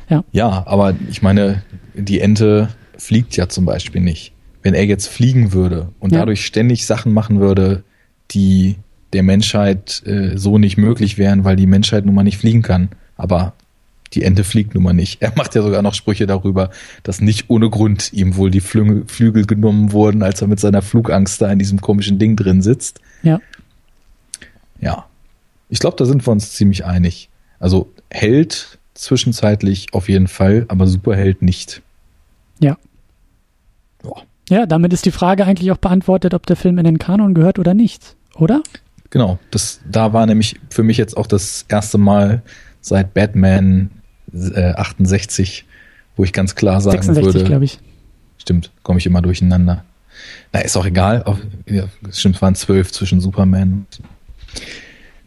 ja. Ja, aber ich meine, die Ente fliegt ja zum Beispiel nicht. Wenn er jetzt fliegen würde und ja. dadurch ständig Sachen machen würde, die der Menschheit äh, so nicht möglich wären, weil die Menschheit nun mal nicht fliegen kann. Aber die Ente fliegt nun mal nicht. Er macht ja sogar noch Sprüche darüber, dass nicht ohne Grund ihm wohl die Flügel, Flügel genommen wurden, als er mit seiner Flugangst da in diesem komischen Ding drin sitzt. Ja. Ja. Ich glaube, da sind wir uns ziemlich einig. Also Held zwischenzeitlich auf jeden Fall, aber Superheld nicht. Ja. Oh. Ja, damit ist die Frage eigentlich auch beantwortet, ob der Film in den Kanon gehört oder nicht, oder? Genau, das, da war nämlich für mich jetzt auch das erste Mal seit Batman äh, 68, wo ich ganz klar sagen 66, würde. glaube ich. Stimmt, komme ich immer durcheinander. Na, ist auch egal. Auch, ja, stimmt, es waren zwölf zwischen Superman.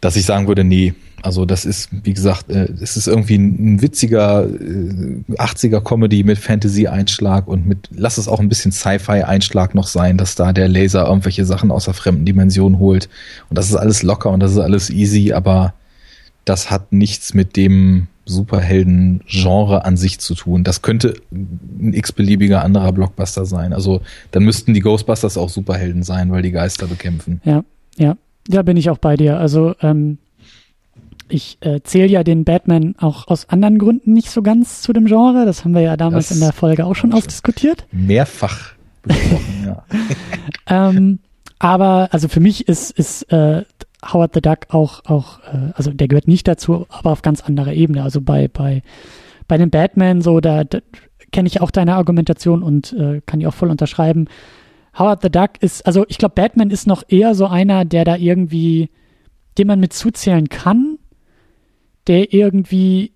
Dass ich sagen würde, nee, also das ist, wie gesagt, äh, es ist irgendwie ein, witziger äh, 80er Comedy mit Fantasy-Einschlag und mit, lass es auch ein bisschen Sci-Fi-Einschlag noch sein, dass da der Laser irgendwelche Sachen aus der fremden Dimension holt. Und das ist alles locker und das ist alles easy, aber das hat nichts mit dem Superhelden-Genre an sich zu tun. Das könnte ein x-beliebiger anderer Blockbuster sein. Also dann müssten die Ghostbusters auch Superhelden sein, weil die Geister bekämpfen. Ja, ja. Ja, bin ich auch bei dir. Also ähm, ich äh, zähle ja den Batman auch aus anderen Gründen nicht so ganz zu dem Genre. Das haben wir ja damals das in der Folge auch schon ausdiskutiert. Mehrfach besprochen, ja. ähm, aber also für mich ist, ist äh, Howard the Duck auch, auch äh, also der gehört nicht dazu, aber auf ganz anderer Ebene. Also bei, bei, bei den Batman so, da, da kenne ich auch deine Argumentation und äh, kann die auch voll unterschreiben. Howard the Duck ist, also ich glaube, Batman ist noch eher so einer, der da irgendwie, den man mit zuzählen kann, der irgendwie,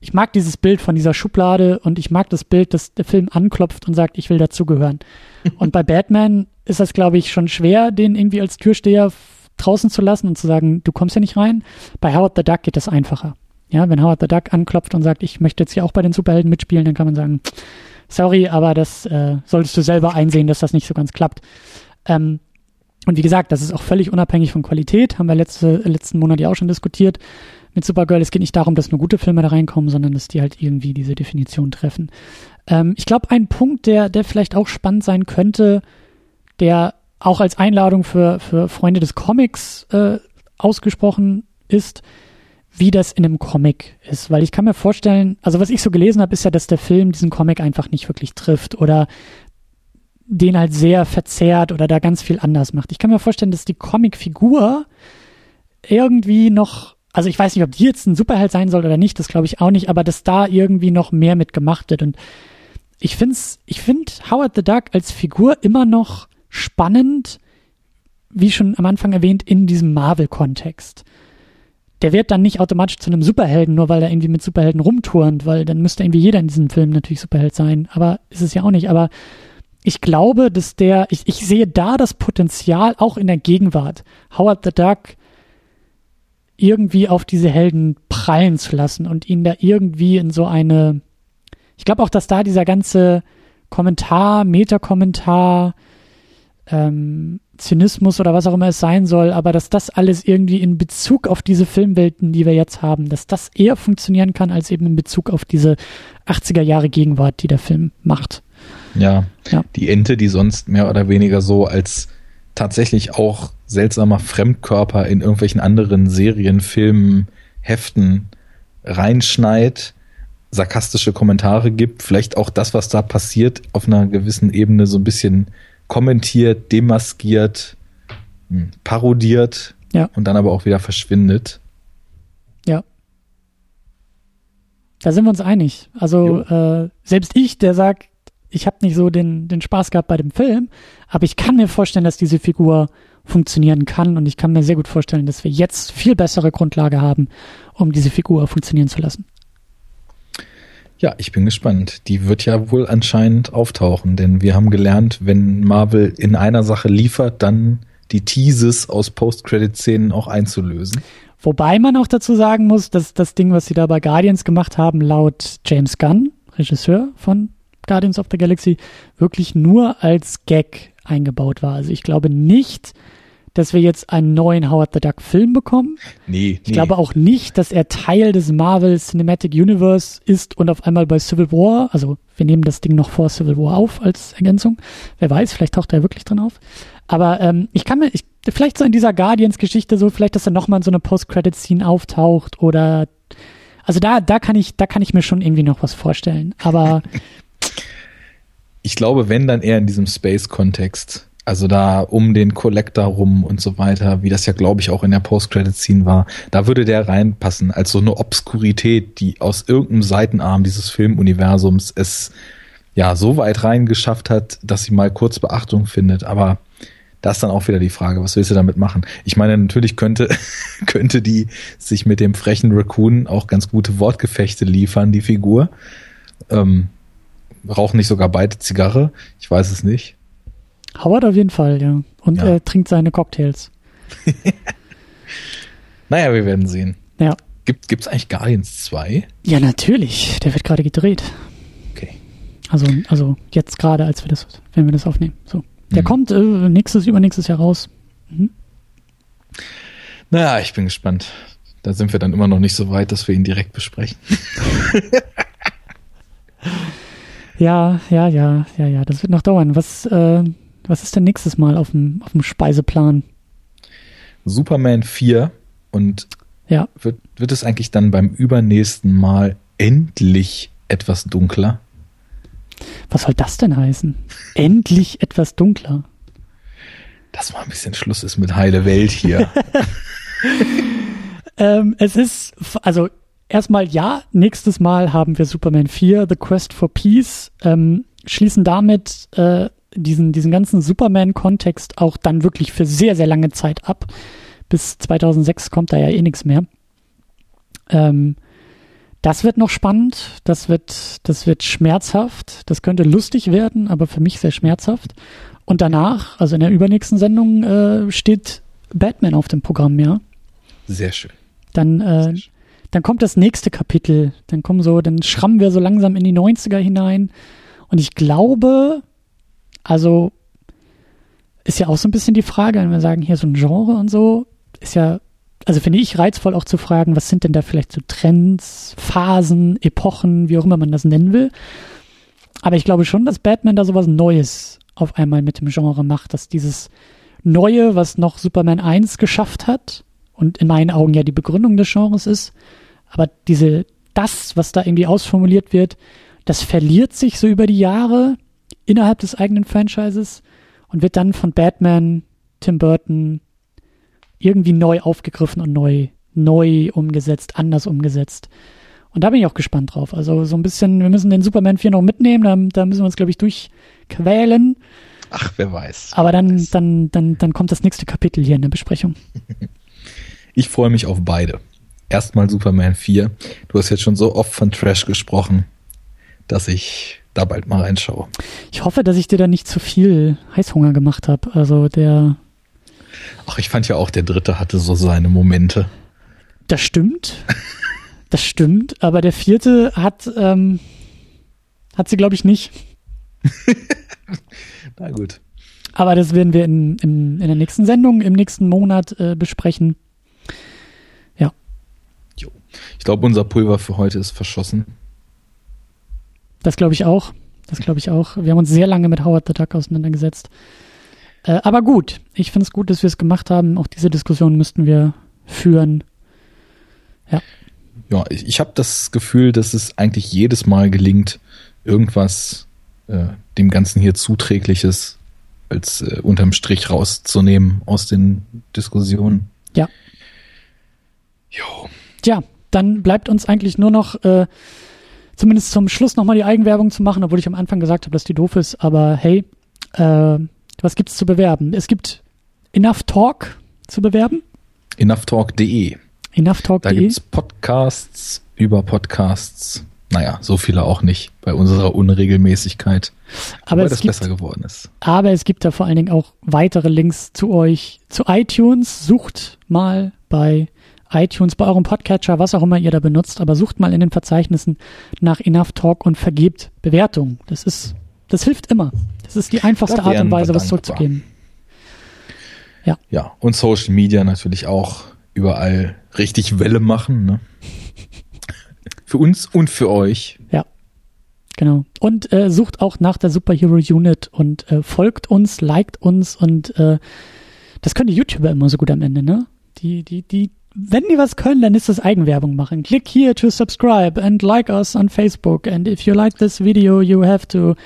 ich mag dieses Bild von dieser Schublade und ich mag das Bild, dass der Film anklopft und sagt, ich will dazugehören. und bei Batman ist das, glaube ich, schon schwer, den irgendwie als Türsteher draußen zu lassen und zu sagen, du kommst ja nicht rein. Bei Howard the Duck geht das einfacher. Ja, wenn Howard the Duck anklopft und sagt, ich möchte jetzt hier auch bei den Superhelden mitspielen, dann kann man sagen, sorry, aber das äh, solltest du selber einsehen, dass das nicht so ganz klappt. Ähm, und wie gesagt, das ist auch völlig unabhängig von Qualität, haben wir letzte, letzten Monat ja auch schon diskutiert mit Supergirl. Es geht nicht darum, dass nur gute Filme da reinkommen, sondern dass die halt irgendwie diese Definition treffen. Ähm, ich glaube, ein Punkt, der, der vielleicht auch spannend sein könnte, der auch als Einladung für, für Freunde des Comics äh, ausgesprochen ist, wie das in einem Comic ist. Weil ich kann mir vorstellen, also was ich so gelesen habe, ist ja, dass der Film diesen Comic einfach nicht wirklich trifft oder den halt sehr verzerrt oder da ganz viel anders macht. Ich kann mir vorstellen, dass die Comicfigur irgendwie noch, also ich weiß nicht, ob die jetzt ein Superheld sein soll oder nicht, das glaube ich auch nicht, aber dass da irgendwie noch mehr mitgemacht wird. Und ich finde ich finde Howard the Duck als Figur immer noch spannend, wie schon am Anfang erwähnt, in diesem Marvel-Kontext. Der wird dann nicht automatisch zu einem Superhelden, nur weil er irgendwie mit Superhelden rumturnt, weil dann müsste irgendwie jeder in diesem Film natürlich Superheld sein. Aber ist es ja auch nicht. Aber ich glaube, dass der, ich, ich sehe da das Potenzial auch in der Gegenwart, Howard the Duck irgendwie auf diese Helden prallen zu lassen und ihn da irgendwie in so eine, ich glaube auch, dass da dieser ganze Kommentar, Metakommentar, ähm, Zynismus oder was auch immer es sein soll, aber dass das alles irgendwie in Bezug auf diese Filmwelten, die wir jetzt haben, dass das eher funktionieren kann als eben in Bezug auf diese 80er Jahre Gegenwart, die der Film macht. Ja, ja. die Ente, die sonst mehr oder weniger so als tatsächlich auch seltsamer Fremdkörper in irgendwelchen anderen Serien, Filmen, Heften reinschneit, sarkastische Kommentare gibt, vielleicht auch das, was da passiert, auf einer gewissen Ebene so ein bisschen kommentiert, demaskiert, hm, parodiert ja. und dann aber auch wieder verschwindet. Ja. Da sind wir uns einig. Also äh, selbst ich, der sagt, ich habe nicht so den, den Spaß gehabt bei dem Film, aber ich kann mir vorstellen, dass diese Figur funktionieren kann und ich kann mir sehr gut vorstellen, dass wir jetzt viel bessere Grundlage haben, um diese Figur funktionieren zu lassen. Ja, ich bin gespannt. Die wird ja wohl anscheinend auftauchen, denn wir haben gelernt, wenn Marvel in einer Sache liefert, dann die Teases aus Post-Credit-Szenen auch einzulösen. Wobei man auch dazu sagen muss, dass das Ding, was sie da bei Guardians gemacht haben, laut James Gunn, Regisseur von Guardians of the Galaxy, wirklich nur als Gag eingebaut war. Also ich glaube nicht, dass wir jetzt einen neuen Howard the Duck Film bekommen. Nee, Ich nee. glaube auch nicht, dass er Teil des Marvel Cinematic Universe ist und auf einmal bei Civil War, also wir nehmen das Ding noch vor Civil War auf als Ergänzung. Wer weiß, vielleicht taucht er wirklich drin auf. Aber ähm, ich kann mir, ich, vielleicht so in dieser Guardians-Geschichte so, vielleicht, dass er nochmal in so eine Post-Credit-Scene auftaucht oder Also da, da kann ich, da kann ich mir schon irgendwie noch was vorstellen. Aber ich glaube, wenn dann eher in diesem Space-Kontext. Also da um den Collector rum und so weiter, wie das ja, glaube ich, auch in der Post-Credit-Scene war, da würde der reinpassen, als so eine Obskurität, die aus irgendeinem Seitenarm dieses Filmuniversums es ja so weit reingeschafft hat, dass sie mal kurz Beachtung findet. Aber da ist dann auch wieder die Frage, was willst du damit machen? Ich meine, natürlich könnte, könnte die sich mit dem frechen Raccoon auch ganz gute Wortgefechte liefern, die Figur. Ähm, rauchen nicht sogar beide Zigarre? Ich weiß es nicht. Howard auf jeden Fall, ja. Und ja. er trinkt seine Cocktails. naja, wir werden sehen. Ja. Gibt es eigentlich Guardians 2? Ja, natürlich. Der wird gerade gedreht. Okay. Also, also jetzt gerade, als wir das, wenn wir das aufnehmen. So. Der mhm. kommt äh, nächstes, übernächstes Jahr raus. Mhm. Naja, ich bin gespannt. Da sind wir dann immer noch nicht so weit, dass wir ihn direkt besprechen. ja, ja, ja, ja, ja. Das wird noch dauern. Was, äh, was ist denn nächstes Mal auf dem, auf dem Speiseplan? Superman 4 und ja. wird, wird es eigentlich dann beim übernächsten Mal endlich etwas dunkler? Was soll das denn heißen? endlich etwas dunkler. Dass mal ein bisschen Schluss ist mit heile Welt hier. ähm, es ist, also erstmal ja, nächstes Mal haben wir Superman 4, The Quest for Peace, ähm, schließen damit äh, diesen, diesen ganzen Superman-Kontext auch dann wirklich für sehr, sehr lange Zeit ab. Bis 2006 kommt da ja eh nichts mehr. Ähm, das wird noch spannend, das wird, das wird schmerzhaft, das könnte lustig werden, aber für mich sehr schmerzhaft. Und danach, also in der übernächsten Sendung, äh, steht Batman auf dem Programm, ja. Sehr schön. Dann, äh, sehr schön. Dann kommt das nächste Kapitel. Dann kommen so, dann schrammen wir so langsam in die 90er hinein. Und ich glaube, also ist ja auch so ein bisschen die Frage, wenn wir sagen, hier so ein Genre und so, ist ja, also finde ich reizvoll auch zu fragen, was sind denn da vielleicht so Trends, Phasen, Epochen, wie auch immer man das nennen will. Aber ich glaube schon, dass Batman da sowas Neues auf einmal mit dem Genre macht, dass dieses Neue, was noch Superman 1 geschafft hat und in meinen Augen ja die Begründung des Genres ist, aber diese, das, was da irgendwie ausformuliert wird, das verliert sich so über die Jahre innerhalb des eigenen Franchises und wird dann von Batman, Tim Burton irgendwie neu aufgegriffen und neu, neu umgesetzt, anders umgesetzt. Und da bin ich auch gespannt drauf. Also so ein bisschen, wir müssen den Superman 4 noch mitnehmen, da, da müssen wir uns, glaube ich, durchquälen. Ach, wer weiß. Aber dann, weiß. dann, dann, dann kommt das nächste Kapitel hier in der Besprechung. Ich freue mich auf beide. Erstmal Superman 4. Du hast jetzt schon so oft von Trash gesprochen, dass ich da bald mal reinschaue. Ich hoffe, dass ich dir da nicht zu viel Heißhunger gemacht habe. Also der. Ach, ich fand ja auch, der dritte hatte so seine Momente. Das stimmt. Das stimmt, aber der vierte hat, ähm, hat sie, glaube ich, nicht. Na gut. Aber das werden wir in, in, in der nächsten Sendung, im nächsten Monat äh, besprechen. Ja. Jo. Ich glaube, unser Pulver für heute ist verschossen. Das glaube ich auch. Das glaube ich auch. Wir haben uns sehr lange mit Howard the Duck auseinandergesetzt. Äh, aber gut, ich finde es gut, dass wir es gemacht haben. Auch diese Diskussion müssten wir führen. Ja. Ja, ich, ich habe das Gefühl, dass es eigentlich jedes Mal gelingt, irgendwas äh, dem Ganzen hier Zuträgliches als äh, unterm Strich rauszunehmen aus den Diskussionen. Ja. Jo. Tja, dann bleibt uns eigentlich nur noch äh, zumindest zum Schluss nochmal die Eigenwerbung zu machen, obwohl ich am Anfang gesagt habe, dass die doof ist. Aber hey, äh, was gibt's zu bewerben? Es gibt Enough Talk zu bewerben. Enoughtalk.de. Enoughtalk.de. Da gibt's Podcasts über Podcasts. Naja, so viele auch nicht bei unserer Unregelmäßigkeit. Aber es das gibt, besser geworden ist. Aber es gibt da vor allen Dingen auch weitere Links zu euch, zu iTunes. Sucht mal bei iTunes, bei eurem Podcatcher, was auch immer ihr da benutzt, aber sucht mal in den Verzeichnissen nach Enough Talk und vergebt Bewertungen. Das ist, das hilft immer. Das ist die einfachste Art und Weise, was zurückzugeben. Ja. Ja, und Social Media natürlich auch überall richtig Welle machen, ne? für uns und für euch. Ja. Genau. Und äh, sucht auch nach der Superhero Unit und äh, folgt uns, liked uns und äh, das können die YouTuber immer so gut am Ende, ne? Die, die, die wenn die was können, dann ist das Eigenwerbung machen. Click here to subscribe and like us on Facebook. And if you like this video, you have to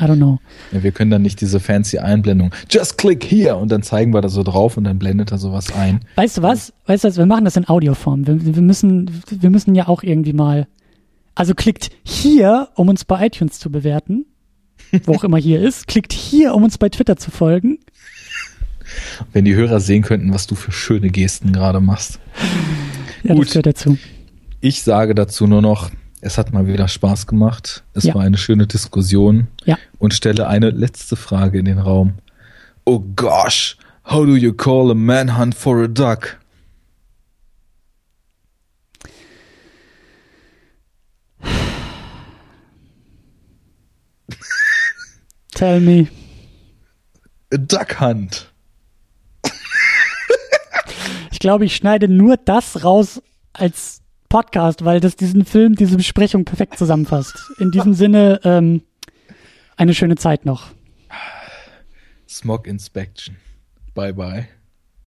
I don't know. Ja, wir können dann nicht diese fancy Einblendung. Just click here und dann zeigen wir da so drauf und dann blendet er sowas ein. Weißt du was? Weißt du was? Wir machen das in Audioform. Wir, wir müssen, wir müssen ja auch irgendwie mal. Also klickt hier, um uns bei iTunes zu bewerten, wo auch immer hier ist. Klickt hier, um uns bei Twitter zu folgen. Wenn die Hörer sehen könnten, was du für schöne Gesten gerade machst. Ja, Gut. das gehört dazu. Ich sage dazu nur noch, es hat mal wieder Spaß gemacht. Es ja. war eine schöne Diskussion. Ja. Und stelle eine letzte Frage in den Raum. Oh gosh, how do you call a manhunt for a duck? Tell me. A duck hunt. Ich glaube, ich schneide nur das raus als Podcast, weil das diesen Film, diese Besprechung perfekt zusammenfasst. In diesem Sinne, ähm, eine schöne Zeit noch. Smog Inspection. Bye bye.